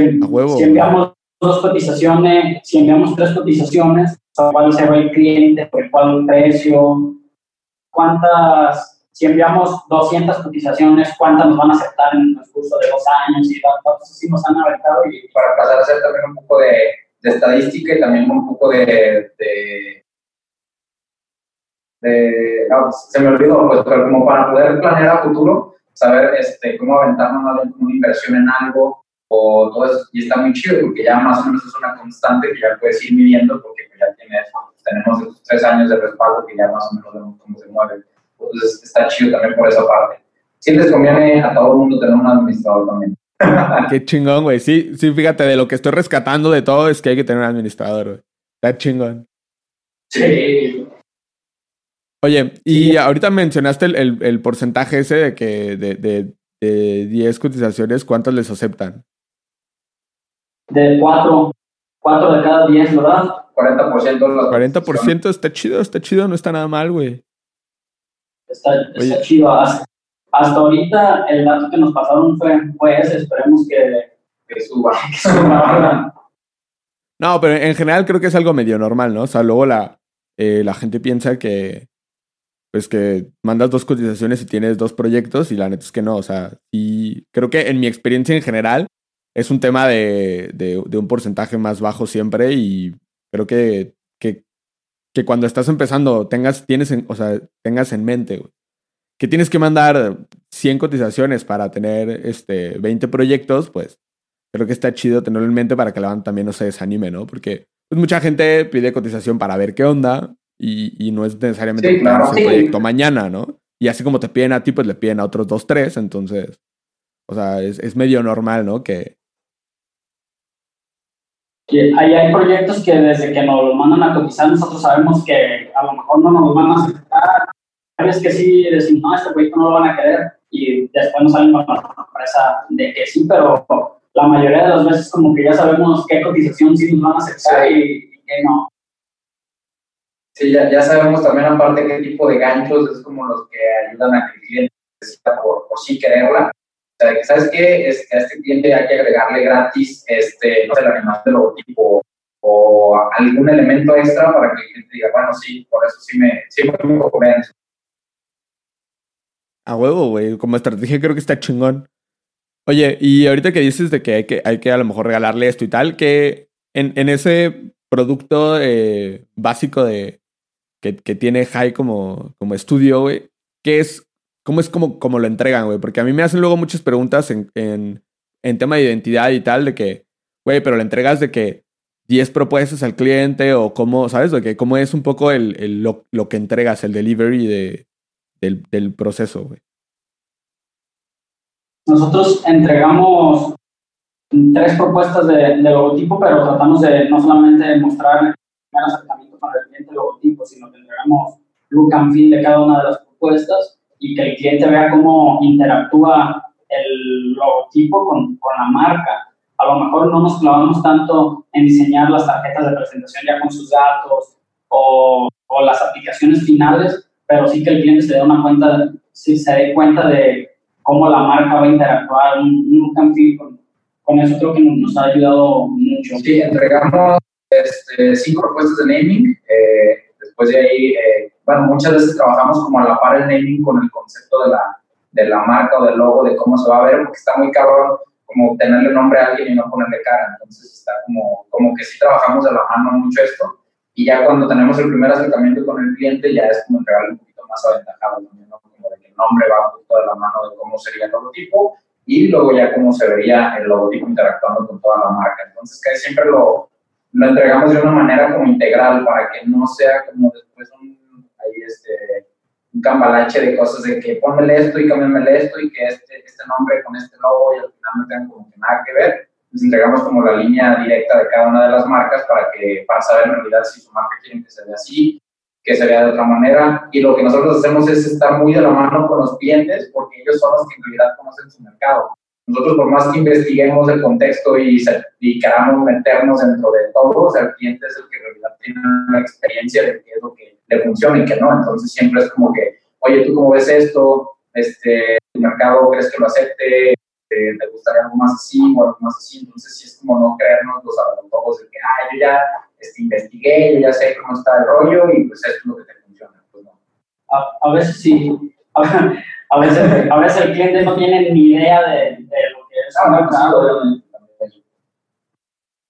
si enviamos dos cotizaciones, si enviamos tres cotizaciones, cuál se va el cliente, por cuál precio, cuántas si enviamos 200 cotizaciones, ¿cuántas nos van a aceptar en el transcurso de dos años? Y datos así nos han aventado. Y... Para pasar a hacer también un poco de, de estadística y también un poco de, se me olvidó, pues, pero como para poder planear a futuro, saber este, cómo aventarnos una, inversión en algo o todo eso, y está muy chido porque ya más o menos es una constante que ya puedes ir midiendo porque ya tienes, tenemos tres años de respaldo que ya más o menos vemos cómo se mueve entonces está chido también por esa parte. Sí les conviene a todo el mundo tener un administrador también. Qué chingón, güey. Sí, sí, fíjate, de lo que estoy rescatando de todo es que hay que tener un administrador, güey. Está chingón. Sí. Oye, y ahorita mencionaste el, el, porcentaje ese de que de, de, de 10 cotizaciones, ¿cuántas les aceptan? De 4. 4 de cada 10, ¿verdad? 40% de las 40% está chido, está chido, no está nada mal, güey. Está, está chido. Hasta, hasta, ahorita el dato que nos pasaron fue, fue ese, esperemos que, que suba. Que suba. no, pero en general creo que es algo medio normal, ¿no? O sea, luego la, eh, la gente piensa que, pues que mandas dos cotizaciones y tienes dos proyectos y la neta es que no, o sea, y creo que en mi experiencia en general es un tema de, de, un porcentaje más bajo siempre y creo que, que, cuando estás empezando tengas, tienes en, o sea, tengas en mente que tienes que mandar 100 cotizaciones para tener este, 20 proyectos, pues creo que está chido tenerlo en mente para que la banda también no se desanime, ¿no? Porque pues, mucha gente pide cotización para ver qué onda y, no es necesariamente sí, claro, proyecto mañana, ¿no? Y así como te piden a ti, pues le piden a otros dos, tres, entonces, o sea, es, es medio normal, ¿no? Que... ahí hay proyectos que desde que nos los mandan a cotizar, nosotros sabemos que a lo mejor no nos van a aceptar. Veces que sí decimos, no, este proyecto no lo van a querer, y después nos salen con la sorpresa de que sí, pero la mayoría de las veces como que ya sabemos qué cotización sí nos van a aceptar y, y qué no. Sí, ya, ya sabemos también aparte qué tipo de ganchos es como los que ayudan a que el cliente necesita por, por sí quererla. O sea, que sabes que este, a este cliente hay que agregarle gratis, este, no sé, la animación del logotipo o algún elemento extra para que el cliente diga, bueno, sí, por eso sí me, sí me convence. A huevo, güey. Como estrategia creo que está chingón. Oye, y ahorita que dices de que hay que, hay que a lo mejor regalarle esto y tal, que en, en ese producto eh, básico de, que, que tiene High como, como estudio, güey, ¿qué es, cómo es como, como lo entregan, güey? Porque a mí me hacen luego muchas preguntas en, en, en tema de identidad y tal, de que, güey, pero le entregas de que 10 propuestas al cliente o cómo, ¿sabes? De que cómo es un poco el, el lo, lo, que entregas, el delivery de, del, del proceso, güey. Nosotros entregamos tres propuestas de, logotipo, pero tratamos de no solamente mostrar el acercamiento para el cliente logotipo, sino que entregamos look and feel de cada una de las propuestas y que el cliente vea cómo interactúa el logotipo con, con la marca. A lo mejor no nos clavamos tanto en diseñar las tarjetas de presentación ya con sus datos o, o las aplicaciones finales, pero sí que el cliente se dé una cuenta, sí se dé cuenta de cómo la marca va a interactuar, un, un con, con eso creo que nos ha ayudado mucho. Sí, entregamos este, cinco propuestas de naming. Eh, después de ahí, eh, bueno, muchas veces trabajamos como a la par el naming con el concepto de la, de la marca o del logo, de cómo se va a ver, porque está muy cabrón como tenerle nombre a alguien y no ponerle cara. Entonces está como, como que sí trabajamos de la mano mucho esto. Y ya cuando tenemos el primer acercamiento con el cliente, ya es como entregarle un poquito más aventajado también, ¿no? Como de que el nombre va un poquito de la mano de cómo sería el logotipo y luego ya cómo se vería el logotipo interactuando con toda la marca. Entonces, que siempre lo, lo entregamos de una manera como integral para que no sea como después un, ahí este, un cambalache de cosas de que ponmele esto y cámbiamele esto y que este, este nombre con este logo y al final no tengan como que nada que ver. Les entregamos como la línea directa de cada una de las marcas para que para saber en realidad si su marca quiere que se vea así, que se vea de otra manera. Y lo que nosotros hacemos es estar muy de la mano con los clientes porque ellos son los que en realidad conocen su mercado. Nosotros, por más que investiguemos el contexto y, y queramos meternos dentro de todo, o sea, el cliente es el que tiene la experiencia de qué es lo que le funciona y qué no. Entonces, siempre es como que, oye, ¿tú cómo ves esto? Este, ¿Tu mercado crees que lo acepte? ¿Te gustaría algo más así o algo más así? Entonces, sí es como no creernos los antojos de que, ah, yo ya este, investigué, yo ya sé cómo está el rollo y pues esto es lo que te funciona. Pues, no. a, a veces sí. A veces, a veces el cliente no tiene ni idea de, de lo que es un mercado.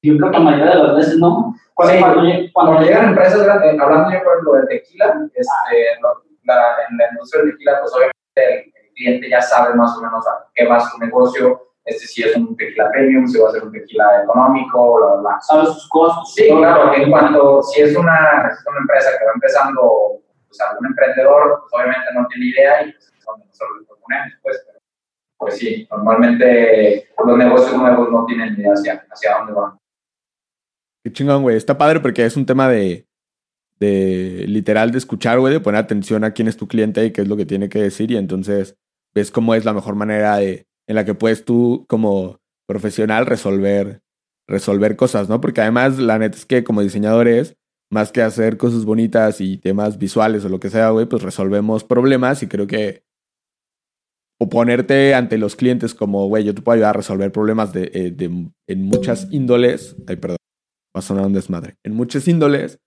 Yo creo que la mayoría de las veces no. Cuando, sí, cuando, cuando, llegan empresas grandes, hablando yo por ejemplo de tequila, este, la, en la industria del tequila, pues obviamente el, el, cliente ya sabe más o menos a qué va su negocio, este, si es un tequila premium, si va a ser un tequila económico, bla, bla, Sabe sus costos. Sí, claro, en cuanto, si es una, es una empresa que va empezando, pues algún emprendedor, pues obviamente no tiene idea y pues, donde nosotros le proponemos, pues, pero pues sí, normalmente los negocios nuevos no tienen idea hacia, hacia dónde van. Qué chingón, güey. Está padre porque es un tema de, de literal de escuchar, güey, de poner atención a quién es tu cliente y qué es lo que tiene que decir y entonces ves cómo es la mejor manera de, en la que puedes tú como profesional resolver, resolver cosas, ¿no? Porque además la neta es que como diseñadores, más que hacer cosas bonitas y temas visuales o lo que sea, güey, pues resolvemos problemas y creo que o ponerte ante los clientes como, güey, yo te puedo ayudar a resolver problemas de, eh, de, en muchas índoles. Ay, perdón, va a sonar un desmadre. En muchas índoles,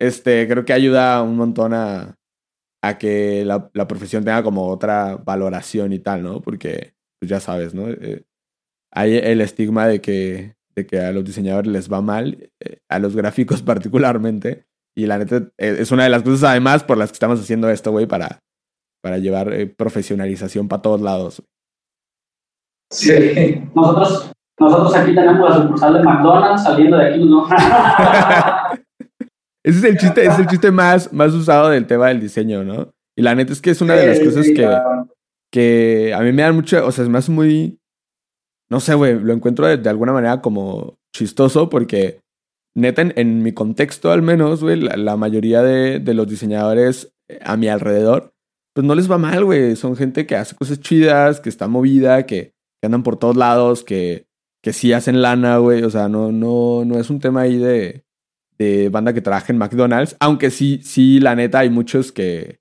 este, creo que ayuda un montón a, a que la, la, profesión tenga como otra valoración y tal, ¿no? Porque, pues ya sabes, ¿no? Eh, hay el estigma de que, de que a los diseñadores les va mal, eh, a los gráficos particularmente. Y la neta es una de las cosas, además, por las que estamos haciendo esto, güey, para para llevar eh, profesionalización para todos lados. Sí. Nosotros, nosotros aquí tenemos la sucursal de McDonald's saliendo de aquí, ¿no? Ese es el chiste, es el chiste más, más usado del tema del diseño, ¿no? Y la neta es que es una de las cosas que, que a mí me dan mucho, o sea, es más muy, no sé, güey, lo encuentro de, alguna manera como chistoso porque neta en, mi contexto al menos, güey, la, la mayoría de, de, los diseñadores a mi alrededor pues no les va mal, güey. Son gente que hace cosas chidas, que está movida, que, andan por todos lados, que, que sí hacen lana, güey. O sea, no, no, no es un tema ahí de, de banda que trabaja en McDonald's. Aunque sí, sí, la neta, hay muchos que,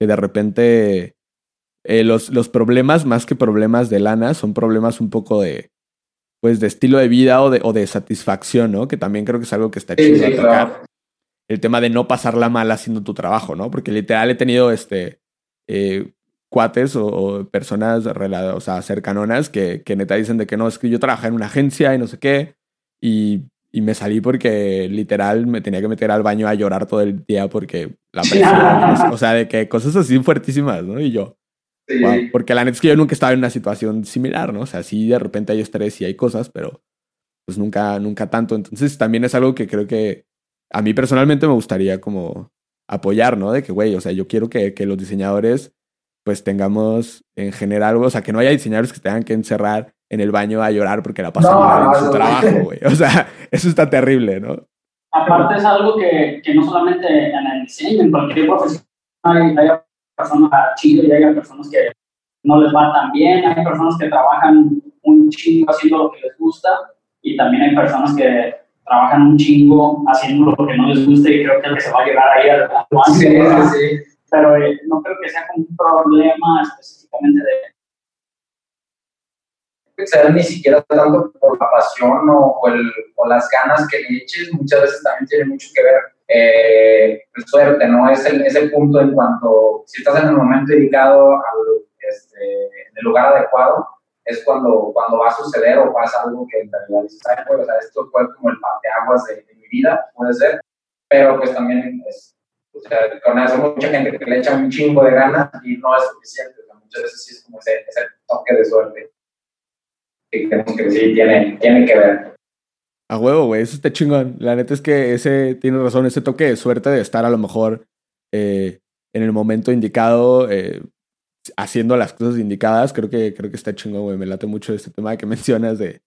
que de repente eh, los, los problemas, más que problemas de lana, son problemas un poco de, pues, de estilo de vida o de, o de satisfacción, ¿no? Que también creo que es algo que está chido a tocar. El tema de no pasarla mal haciendo tu trabajo, ¿no? Porque literal he tenido este eh, cuates o, personas o sea, cercanonas que, que neta dicen de que no, es que yo trabajé en una agencia y no sé qué, y, y, me salí porque literal me tenía que meter al baño a llorar todo el día porque la presión, o sea, de que cosas así fuertísimas, ¿no? Y yo, porque la neta es que yo nunca estaba en una situación similar, ¿no? O sea, sí de repente hay estrés y hay cosas, pero pues nunca, nunca tanto. Entonces también es algo que creo que a mí personalmente me gustaría como apoyar, ¿no? De que, güey, o sea, yo quiero que, que, los diseñadores, pues tengamos en general, o sea, que no haya diseñadores que tengan que encerrar en el baño a llorar porque la pasan mal en su trabajo, güey. O sea, eso está terrible, ¿no? Aparte es algo que, que no solamente en el diseño, en cualquier profesión hay, hay personas chidas y hay personas que no les va tan bien, hay personas que trabajan un chingo haciendo lo que les gusta y también hay personas que trabajan un chingo haciendo lo que no les gusta y creo que se va a llegar ahí al sí, sí. Pero eh, no creo que sea como un problema específicamente de... sea ni siquiera tanto por la pasión o, o, el, o, las ganas que le eches, muchas veces también tiene mucho que ver eh, pues, suerte, ¿no? Es el, ese punto en cuanto, si estás en el momento dedicado al, este, en el lugar adecuado, es cuando, cuando va a suceder o pasa algo que en realidad dices, pues, o sea, esto fue como el parteaguas de, de mi vida, puede ser, pero pues también es, o sea, con eso mucha gente que le echa un chingo de ganas y no es suficiente, o sea, muchas veces sí es como ese, ese toque de suerte que creemos que sí tiene, tiene que ver. A huevo, güey, eso está chingón. La neta es que ese, tiene razón, ese toque de suerte de estar a lo mejor eh, en el momento indicado, eh, haciendo las cosas indicadas, creo que, creo que está chingón, güey. Me late mucho este tema que mencionas de,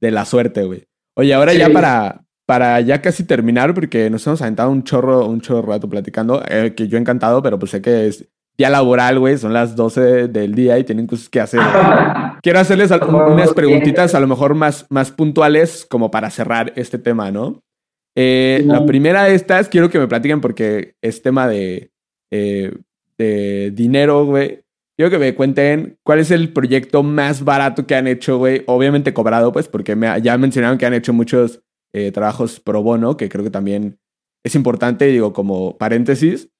de la suerte, güey. Oye, ahora ya para, para ya casi terminar, porque nos hemos aventado un chorro, un chorro rato platicando, eh, que yo he encantado, pero pues sé que es día laboral, güey, son las 12 del día y tienen cosas que hacer. Quiero hacerles unas preguntitas a lo mejor más, más puntuales como para cerrar este tema, ¿no? Eh, la primera de estas quiero que me platiquen porque es tema de, eh, de dinero, güey. Quiero que me cuenten cuál es el proyecto más barato que han hecho, güey. Obviamente cobrado, pues, porque me, ya mencionaron que han hecho muchos eh, trabajos pro bono, que creo que también es importante, digo, como paréntesis.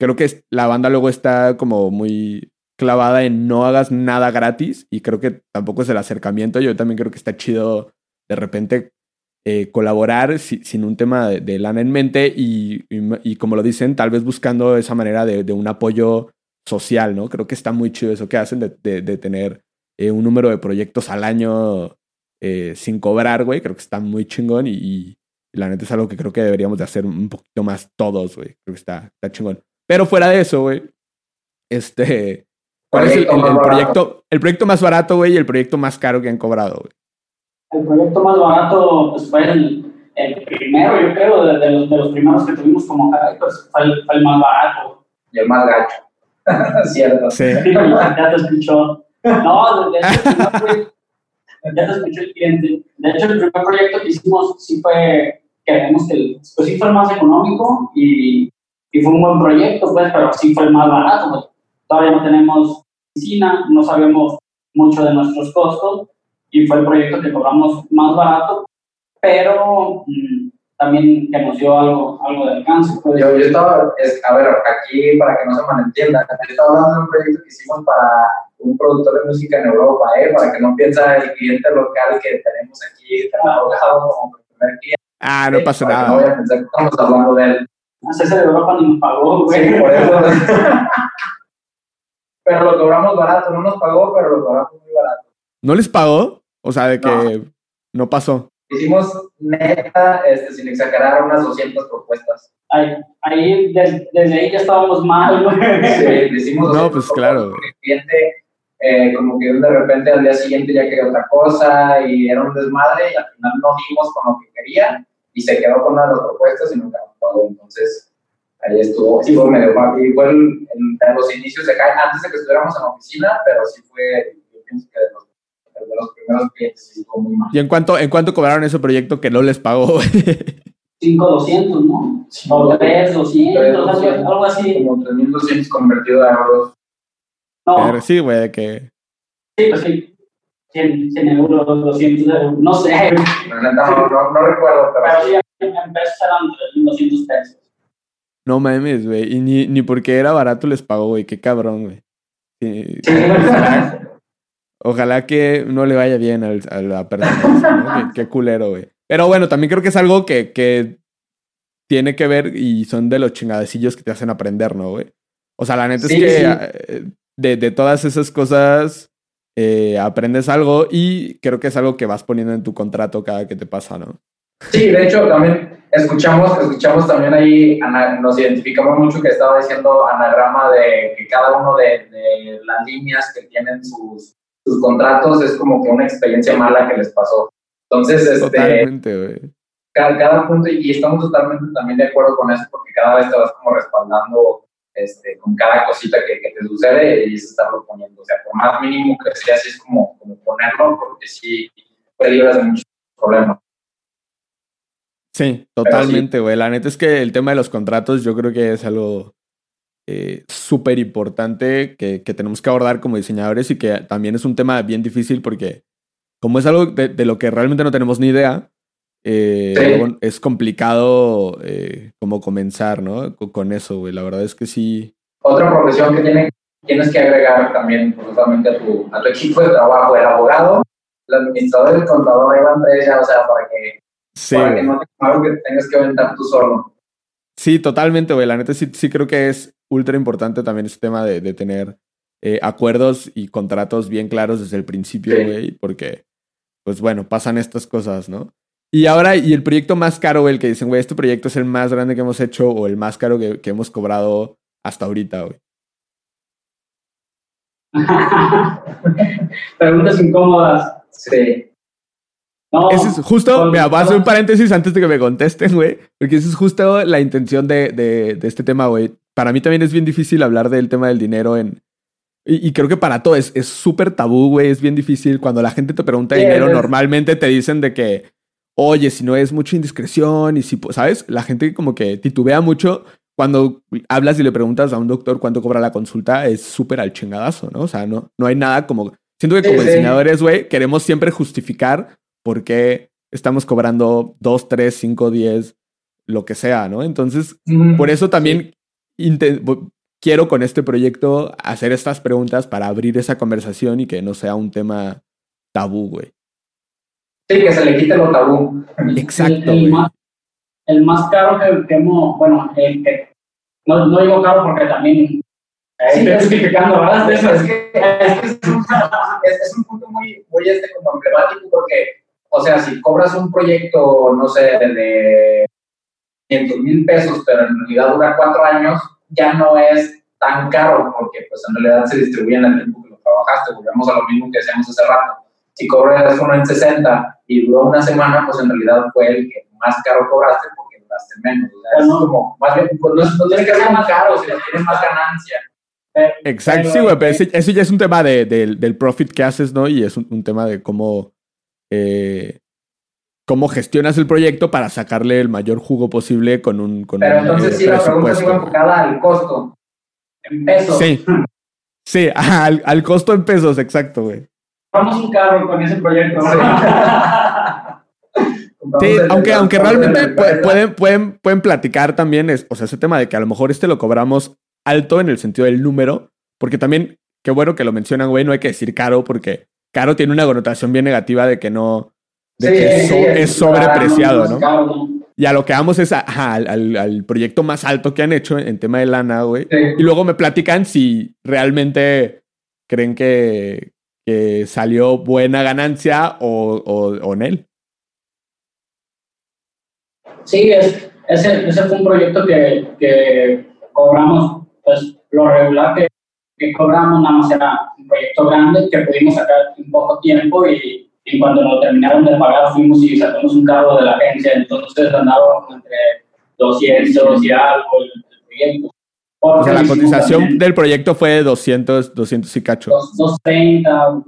Creo que la banda luego está como muy clavada en no hagas nada gratis y creo que tampoco es el acercamiento. Yo también creo que está chido de repente eh, colaborar sin un tema de, lana en mente y, y, como lo dicen, tal vez buscando esa manera de, de un apoyo social, ¿no? Creo que está muy chido eso que hacen de, de, tener eh, un número de proyectos al año eh, sin cobrar, güey. Creo que está muy chingón y, y, la neta es algo que creo que deberíamos de hacer un poquito más todos, güey. Creo que está, está chingón. Pero fuera de eso, güey, este, ¿Cuál es el, proyecto, el proyecto más barato, güey, y el proyecto más caro que han cobrado, güey? El proyecto más barato pues, fue el, el primero, yo creo, de, los, de, los, primeros que tuvimos como pues, fue el, fue el más barato. Y el más gacho. Cierto. Sí. ya te escuchó. No, de, hecho, ya te escuchó el cliente. De hecho, el primer proyecto que hicimos sí fue, creemos que pues sí fue el más económico y, y, fue un buen proyecto, pues, pero sí fue el más barato. Pues. Todavía no tenemos oficina, no sabemos mucho de nuestros costos y fue el proyecto que cobramos más barato, pero mm, también que nos dio algo, algo de alcance. Pues. Yo, yo estaba, a ver, aquí para que no se malentienda, yo estaba hablando de un proyecto que hicimos para un productor de música en Europa, ¿eh? para que no piensa el cliente local que tenemos aquí trabajado como primer cliente. Ah, no pasa nada. No voy a pensar que estamos hablando de él. César de Europa ni nos pagó, güey. Sí, por eso. pero lo cobramos barato, no nos pagó, pero lo cobramos muy barato. ¿No les pagó? O sea, de que no, pasó. Hicimos neta, este, sin exagerar, unas 200 propuestas. Ahí, ahí desde, ahí ya estábamos mal, güey. Sí, hicimos No, pues claro. El cliente, eh, como que de repente al día siguiente ya quería otra cosa y era un desmadre y al final no dimos con lo que quería y se quedó con una de las propuestas y nunca nos pagó. Entonces, ahí estuvo, sí fue medio y fue en, los inicios de acá, antes de que estuviéramos en la oficina, pero sí fue, yo pienso que de los, de los primeros clientes sí mal. ¿Y en cuánto, en cuánto cobraron ese proyecto que no les pagó? 5,200, ¿no? O 3,200, algo así. Como 3.200 convertido a euros. No. Pero sí, güey, que... Sí, pues sí. 100, 100 euros, 200 euros, no sé. No, no, no, no recuerdo, pero... Pero sí, en pesos eran 3.200 pesos. No mames, güey. Y ni, ni porque era barato les pagó, güey. Qué cabrón, güey. ojalá, que no le vaya bien a la persona. qué, culero, güey. Pero bueno, también creo que es algo que, que tiene que ver y son de los chingadecillos que te hacen aprender, ¿no, güey? O sea, la neta es que eh, de, de, todas esas cosas eh, aprendes algo y creo que es algo que vas poniendo en tu contrato cada que te pasa, ¿no? Sí, de hecho, también escuchamos, escuchamos también ahí, nos identificamos mucho que estaba diciendo anagrama de que cada uno de, de las líneas que tienen sus, sus, contratos es como que una experiencia mala que les pasó. Entonces, este, cada, cada, punto, y estamos totalmente también de acuerdo con eso, porque cada vez te vas como respaldando este, con cada cosita que, que te sucede y es estarlo poniendo. O sea, por más mínimo que sea, así es como, como ponerlo, porque sí, puede libras de muchos problemas. Sí, totalmente, güey. La neta es que el tema de los contratos yo creo que es algo eh, súper importante que, tenemos que abordar como diseñadores y que también es un tema bien difícil porque como es algo de, lo que realmente no tenemos ni idea, eh, es complicado eh, como comenzar, ¿no? Con, eso, güey. La verdad es que sí. Otra profesión que tiene, tienes que agregar también totalmente a tu, a tu equipo de trabajo, el abogado, el administrador, el contador, ahí van tres ya, o sea, para que Sí. Para que no que tengas que aventar tú solo. Sí, totalmente, güey. La neta sí, sí creo que es ultra importante también este tema de, de tener eh, acuerdos y contratos bien claros desde el principio, güey, porque, pues bueno, pasan estas cosas, ¿no? Y ahora, y el proyecto más caro, güey, el que dicen, güey, este proyecto es el más grande que hemos hecho o el más caro que, que hemos cobrado hasta ahorita, güey. Preguntas incómodas. Sí. No, Ese es justo, mira, voy a hacer un paréntesis antes de que me contesten, güey, porque esa es justo la intención de, de, de este tema, güey. Para mí también es bien difícil hablar del tema del dinero en... Y, creo que para todo es súper tabú, güey, es bien difícil. Cuando la gente te pregunta dinero, normalmente te dicen de que, oye, si no es mucha indiscreción y si, ¿sabes? La gente como que titubea mucho. Cuando hablas y le preguntas a un doctor cuánto cobra la consulta, es súper al chingadazo, ¿no? O sea, no, no hay nada como... Siento que como diseñadores, güey, queremos siempre justificar por qué estamos cobrando 2, 3, 5, 10, lo que sea, ¿no? Entonces, por eso también quiero con este proyecto hacer estas preguntas para abrir esa conversación y que no sea un tema tabú, güey. Sí, que se le quite lo tabú. Exacto. El, más, el más, caro que, hemos, bueno, el que, no, no digo caro porque también estoy justificando, ¿verdad? Es, es, que, es, que es, un, es, un punto muy, muy este, como emblemático porque o sea, si cobras un proyecto, no sé, de 500 mil pesos, pero en realidad dura cuatro años, ya no es tan caro porque pues en realidad se distribuye en el tiempo que lo trabajaste. Volvemos a lo mismo que decíamos hace rato. Si cobras uno en 60 y duró una semana, pues en realidad fue el que más caro cobraste porque duraste menos. O sea, es como, más bien, pues no, no tiene que ser más caro, si tienes más ganancia. Exacto, sí, güey, pero eso ya es un tema de, del profit que haces, ¿no? Y es un, un tema de cómo, eh, cómo gestionas el proyecto para sacarle el mayor jugo posible con un con Pero entonces sí, la pregunta se enfocada al costo, en pesos. Sí, sí, al, al costo en pesos, exacto, güey. Vamos un carro con ese proyecto. Sí, aunque, aunque realmente pueden, pueden, pueden platicar también, es, o sea, ese tema de que a lo mejor este lo cobramos alto en el sentido del número, porque también, qué bueno que lo mencionan, güey, no hay que decir caro, porque caro tiene una connotación bien negativa de que no, de que es, sobrepreciado, ¿no? Y a lo que vamos es al, al, proyecto más alto que han hecho en, tema de lana, güey. Y luego me platican si realmente creen que, que salió buena ganancia o, o, o en él. Sí, es, ese, ese fue un proyecto que, que cobramos pues lo regular que, que, cobramos nada más era proyecto grande que pudimos sacar en poco tiempo y, y cuando lo terminaron de pagar fuimos y sacamos un cargo de la agencia, entonces andábamos entre 200 y algo el, proyecto. O sea, la cotización del proyecto fue de 200, 200 y cacho. 230.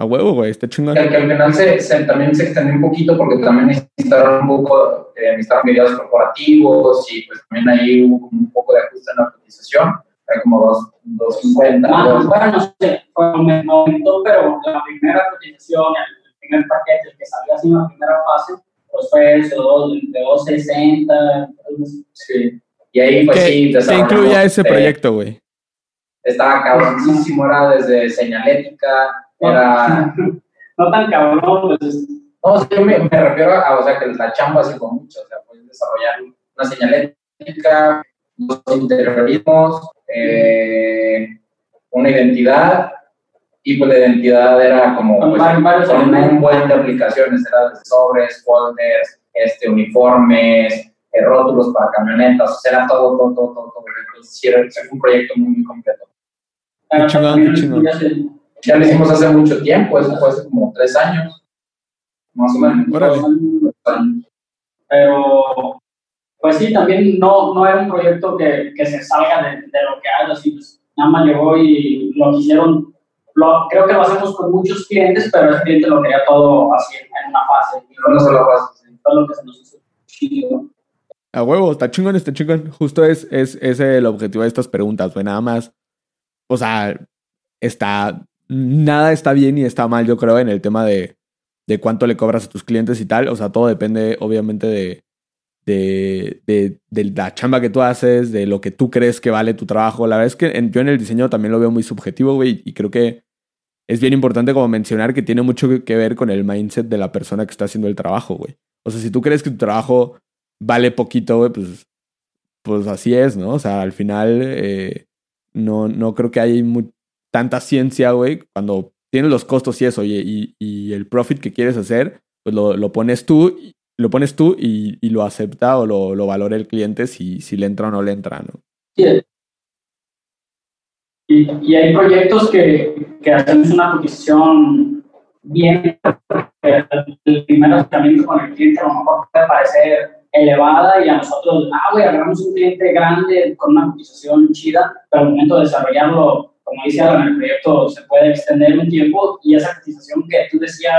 A huevo, güey, está chingón. Que, que al final se, se, también se extendió un poquito porque también necesitaron un poco, eh, necesitaron medidas corporativos y pues también ahí hubo un poco de ajuste en la cotización. Como 250. Ah, dos. bueno, no sé, aumentó, pero la primera cotización, el primer paquete, el que salió así en la primera fase, pues fue eso, de 260. Sí. Y ahí pues ¿Qué, sí. ¿Qué incluía ese proyecto, güey? Estaba cabroncísimo, era desde señalética, era... no tan cabrón, pues... No, yo me, me, refiero a, o sea, que la chamba se con mucho, o sea, puedes desarrollar una señalética, dos interiorismos, eh, una identidad, y pues la identidad era como pues, un buen de aplicaciones, era de sobres, folders, este, uniformes, eh, rótulos para camionetas, o sea, era todo, todo, todo, todo, todo. Entonces, sí, era, fue un proyecto muy, muy completo. Qué chingón, qué chingón. Ya lo hicimos hace mucho tiempo, eso fue hace como tres años, más o menos. Órale. Pero, pues sí, también no, no era un proyecto que, que se salga de, de lo que hago, así, pues, nada más llegó y lo quisieron, lo, creo que lo hacemos con muchos clientes, pero el cliente lo quería todo así en una fase. Y no solo fase. Todo lo que se nos hizo chido. A huevo, está chingón, está chingón. Justo es, es, es el objetivo de estas preguntas, güey, nada más. O sea, está nada está bien y está mal, yo creo, en el tema de, de cuánto le cobras a tus clientes y tal. O sea, todo depende, obviamente, de, de, de, de, la chamba que tú haces, de lo que tú crees que vale tu trabajo. La verdad es que en, yo en el diseño también lo veo muy subjetivo, güey, y creo que es bien importante como mencionar que tiene mucho que ver con el mindset de la persona que está haciendo el trabajo, güey. O sea, si tú crees que tu trabajo vale poquito, güey, pues, pues así es, ¿no? O sea, al final eh, no, no creo que haya tanta ciencia, güey, cuando tienes los costos y eso, y, y, y el profit que quieres hacer, pues lo, lo pones tú, lo pones tú y, y, lo acepta o lo, lo valora el cliente si, si le entra o no le entra, ¿no? Sí. Y, y hay proyectos que, que hacemos una cotización bien, el primer acercamiento con el cliente a lo mejor puede parecer elevada y a nosotros, ah, güey, agarramos un cliente grande con una cotización chida, pero al momento de desarrollarlo como dice Alan, el proyecto se puede extender un tiempo y esa cotización que tú decías,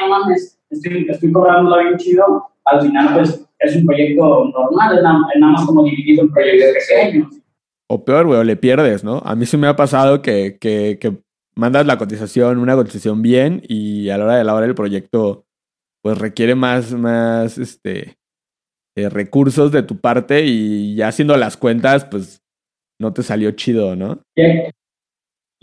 no mames, estoy, estoy cobrando bien chido, al final pues es un proyecto normal, es nada, es nada más como dividido en proyectos pequeños. O peor, güey, o le pierdes, ¿no? A mí sí me ha pasado que, que, que mandas la cotización, una cotización bien y a la hora de elaborar el proyecto pues requiere más, más, este, eh, recursos de tu parte y ya haciendo las cuentas, pues no te salió chido, ¿no?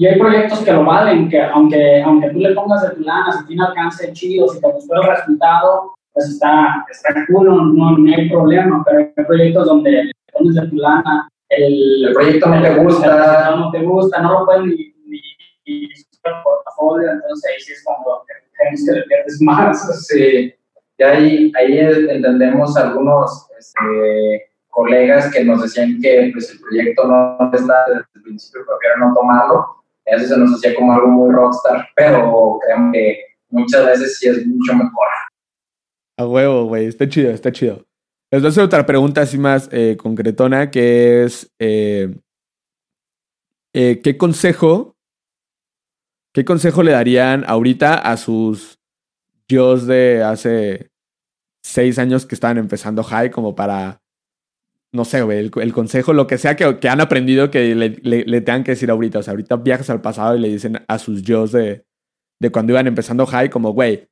Y hay proyectos que lo valen, que aunque, aunque tú le pongas de tu lana, si tiene alcance chido, si te gustó el resultado, pues está, está cool, no, no, hay problema, pero hay proyectos donde le pones de tu lana, el, el proyecto no te gusta, no, no te gusta, no lo pueden ni, ni, ni el portafolio, entonces ahí sí es cuando crees que le pierdes más. Sí, y ahí, ahí entendemos algunos, este, colegas que nos decían que pues, el proyecto no está desde el principio, prefiero no tomarlo. Eso se nos hacía como algo muy rockstar, pero creo que muchas veces sí es mucho mejor. A huevo, güey, está chido, está chido. Les voy a hacer otra pregunta así más eh, concretona, que es, eh, eh, ¿qué consejo, qué consejo le darían ahorita a sus yo de hace seis años que estaban empezando high como para no sé, güey, el, consejo, lo que sea que, que han aprendido que le, le, tengan que decir ahorita. O sea, ahorita viajas al pasado y le dicen a sus yo de, de cuando iban empezando high, como, güey,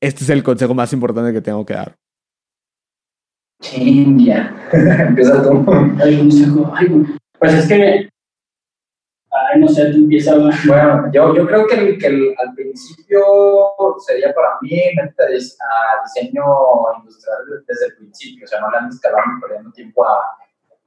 este es el consejo más importante que tengo que dar. Chinga. Empieza tú. El consejo. pues es que. Ay, no sé, tú empiezas. Bueno, yo, yo creo que, el, que el, al principio sería para mí meter a diseño industrial desde el principio. O sea, no le ando escalando perdiendo tiempo a,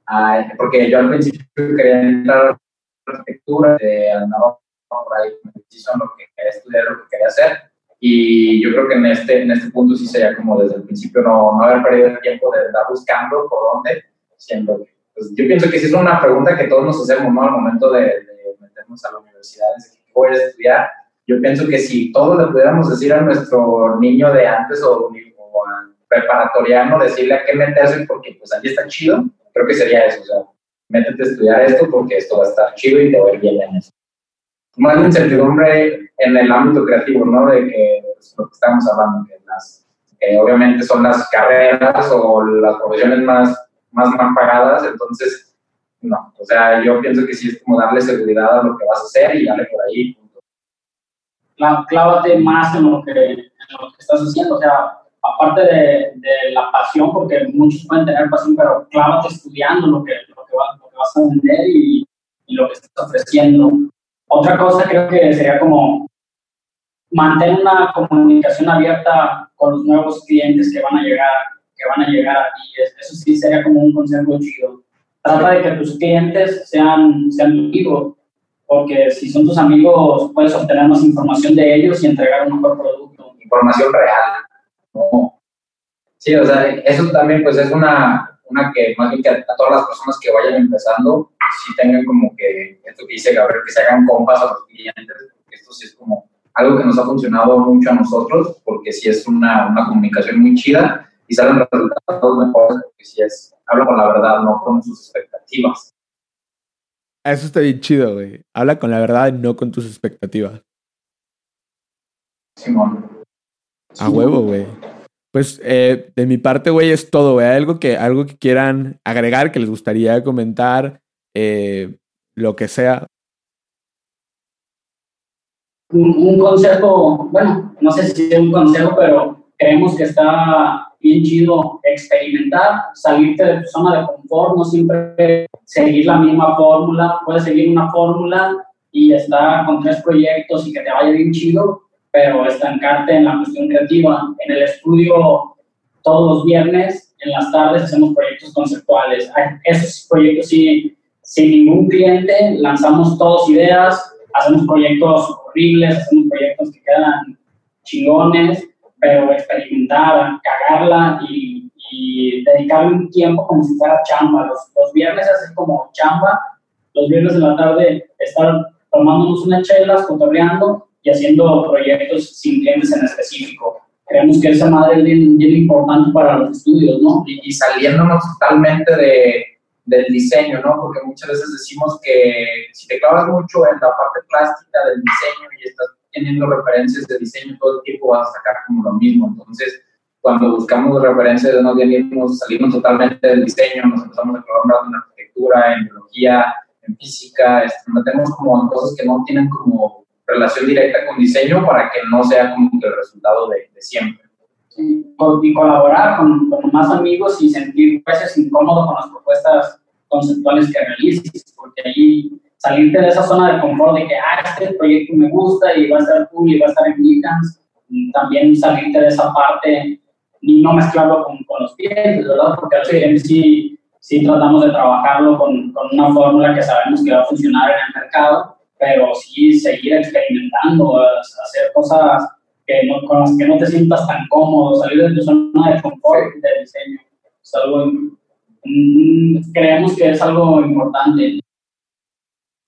a, Porque yo al principio quería entrar a arquitectura, eh, andaba por ahí, me lo que quería estudiar, lo que quería hacer y yo creo que en este, en este punto sí sería como desde el principio no, no haber perdido el tiempo de andar buscando por dónde, siendo pues yo pienso que sí es una pregunta que todos nos hacemos, ¿no? Al momento de, meternos a la universidad, ¿qué voy a estudiar? Yo pienso que si todos le pudiéramos decir a nuestro niño de antes o, o preparatoriano, decirle a qué meterse porque pues ahí está chido, creo que sería eso, o sea, métete a estudiar esto porque esto va a estar chido y te va a ir bien en eso más incertidumbre en el ámbito creativo, ¿no? De que pues, lo que estamos hablando, que las, obviamente son las carreras o las profesiones más, más mal pagadas, entonces, no, o sea, yo pienso que sí es como darle seguridad a lo que vas a hacer y darle por ahí. Clávate más en lo, que, en lo que estás haciendo, o sea, aparte de, de, la pasión, porque muchos pueden tener pasión, pero clávate estudiando lo que, lo que, lo que vas a vender y, y, lo que estás ofreciendo. Otra cosa creo que sería como mantener una comunicación abierta con los nuevos clientes que van a llegar, que van a llegar a ti. Eso sí sería como un consejo chido. Trata de que tus clientes sean, sean amigos, porque si son tus amigos puedes obtener más información de ellos y entregar un mejor producto. Información real. Sí, o sea, eso también pues es una, una que más bien que a todas las personas que vayan empezando, sí tengan como que, esto que dice Gabriel, que se hagan compas a los clientes, porque esto sí es como algo que nos ha funcionado mucho a nosotros, porque sí es una, una comunicación muy chida y salen resultados mejores, porque sí es, habla con la verdad, no con sus expectativas. Eso está bien chido, güey. Habla con la verdad, no con tus expectativas. Simón. A huevo, güey. Pues eh, de mi parte, güey, es todo, güey. ¿Algo que, algo que quieran agregar, que les gustaría comentar, eh, lo que sea. Un, consejo, bueno, no sé si es un consejo, pero creemos que está bien chido experimentar, salirte de tu zona de confort, no siempre seguir la misma fórmula, puedes seguir una fórmula y estar con tres proyectos y que te vaya bien chido, pero estancarte en la cuestión creativa. En el estudio, todos los viernes, en las tardes, hacemos proyectos conceptuales. Esos proyectos sí, sin ningún cliente, lanzamos todos ideas, hacemos proyectos horribles, hacemos proyectos que quedan chingones, pero experimentar, cagarla y, y dedicar un tiempo como si fuera chamba. Los, los viernes es como chamba, los viernes de la tarde estar tomándonos unas chelas, cotorreando y haciendo proyectos sin clientes en específico. Creemos que esa madre es bien, importante para los estudios, ¿no? Y, saliéndonos totalmente de, del diseño, ¿no? Porque muchas veces decimos que si te clavas mucho en la parte plástica del diseño y estás teniendo referencias de diseño todo el tiempo, vas a sacar como lo mismo. Entonces, cuando buscamos referencias, nos venimos, salimos totalmente del diseño, nos empezamos a clavar en arquitectura, en biología, en física, este, nos metemos como en cosas que no tienen como relación directa con diseño para que no sea como el resultado de, siempre. Sí, y colaborar con, con, más amigos y sentir veces incómodo con las propuestas conceptuales que realices, porque ahí salirte de esa zona de confort de que, ah, este proyecto me gusta y va a estar cool y va a estar en Beacons, también salirte de esa parte y no mezclarlo con, con los clientes, ¿verdad? Porque al final sí, sí tratamos de trabajarlo con, con una fórmula que sabemos que va a funcionar en el mercado pero sí seguir experimentando, hacer cosas que no, con las que no te sientas tan cómodo, salir de tu zona de confort de diseño. Es algo mm, creemos que es algo importante.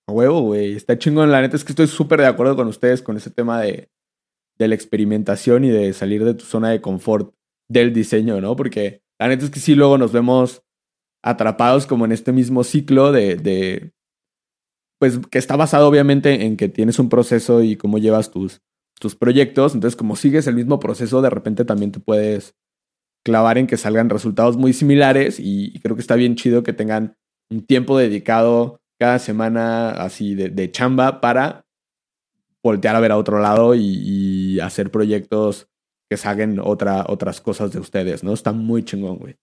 Huevo, güey. Está chingón. La neta es que estoy súper de acuerdo con ustedes con ese tema de, de la experimentación y de salir de tu zona de confort del diseño, ¿no? Porque la neta es que sí, luego nos vemos atrapados como en este mismo ciclo de, de pues que está basado obviamente en que tienes un proceso y cómo llevas tus, tus proyectos. Entonces, como sigues el mismo proceso, de repente también te puedes clavar en que salgan resultados muy similares y, creo que está bien chido que tengan un tiempo dedicado cada semana así de, chamba para voltear a ver a otro lado y, hacer proyectos que salgan otra, otras cosas de ustedes, ¿no? Está muy chingón, güey.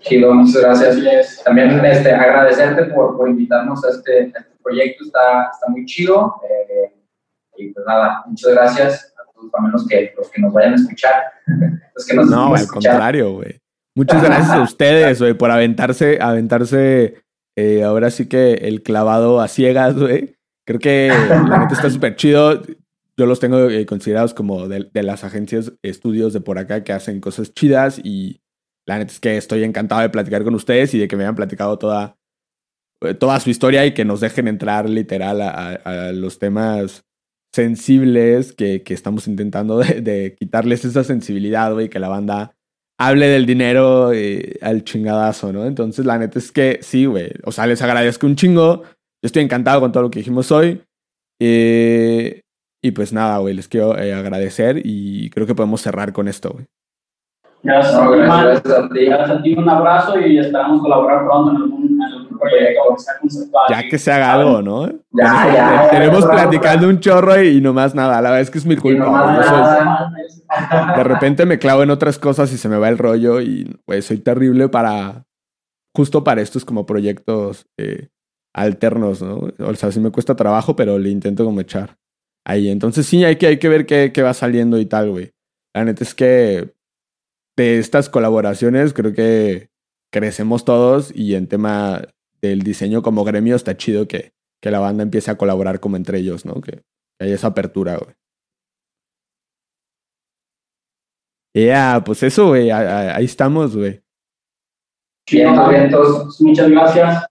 Chido, muchas gracias. También este, agradecerte por, por invitarnos a este, este proyecto, está, está muy chido. Eh, y pues nada, muchas gracias a todos, a menos que los que nos vayan a escuchar. los que nos no, al contrario, güey. Muchas gracias a ustedes, güey, por aventarse, aventarse eh, ahora sí que el clavado a ciegas, güey. Creo que la neta está súper chido. Yo los tengo eh, considerados como de, las agencias, estudios de por acá que hacen cosas chidas y la neta es que estoy encantado de platicar con ustedes y de que me hayan platicado toda, eh, toda su historia y que nos dejen entrar literal a, los temas sensibles que, que estamos intentando de, quitarles esa sensibilidad, güey, que la banda hable del dinero eh, al chingadazo, ¿no? Entonces, la neta es que sí, güey. O sea, les agradezco un chingo. Yo estoy encantado con todo lo que dijimos hoy. Eh, y pues nada, güey, les quiero agradecer y creo que podemos cerrar con esto, güey. Gracias, a ti. Gracias a ti. Un abrazo y esperamos colaborar pronto en algún, proyecto Ya que se haga algo, ¿no? Ya, ya. Tenemos platicando un chorro y, nomás nada. La verdad es que es mi culpa. de repente me clavo en otras cosas y se me va el rollo y pues soy terrible para... Justo para estos como proyectos eh, alternos, ¿no? O sea, sí me cuesta trabajo, pero le intento como echar ahí. Entonces sí, hay que, hay que ver qué, qué va saliendo y tal, güey. La neta es que de estas colaboraciones creo que crecemos todos y en tema del diseño como gremio está chido que, que la banda empiece a colaborar como entre ellos, ¿no? Que, haya esa apertura, güey. Ya, pues eso, güey, ahí estamos, güey. Vientos, vientos. Muchas gracias.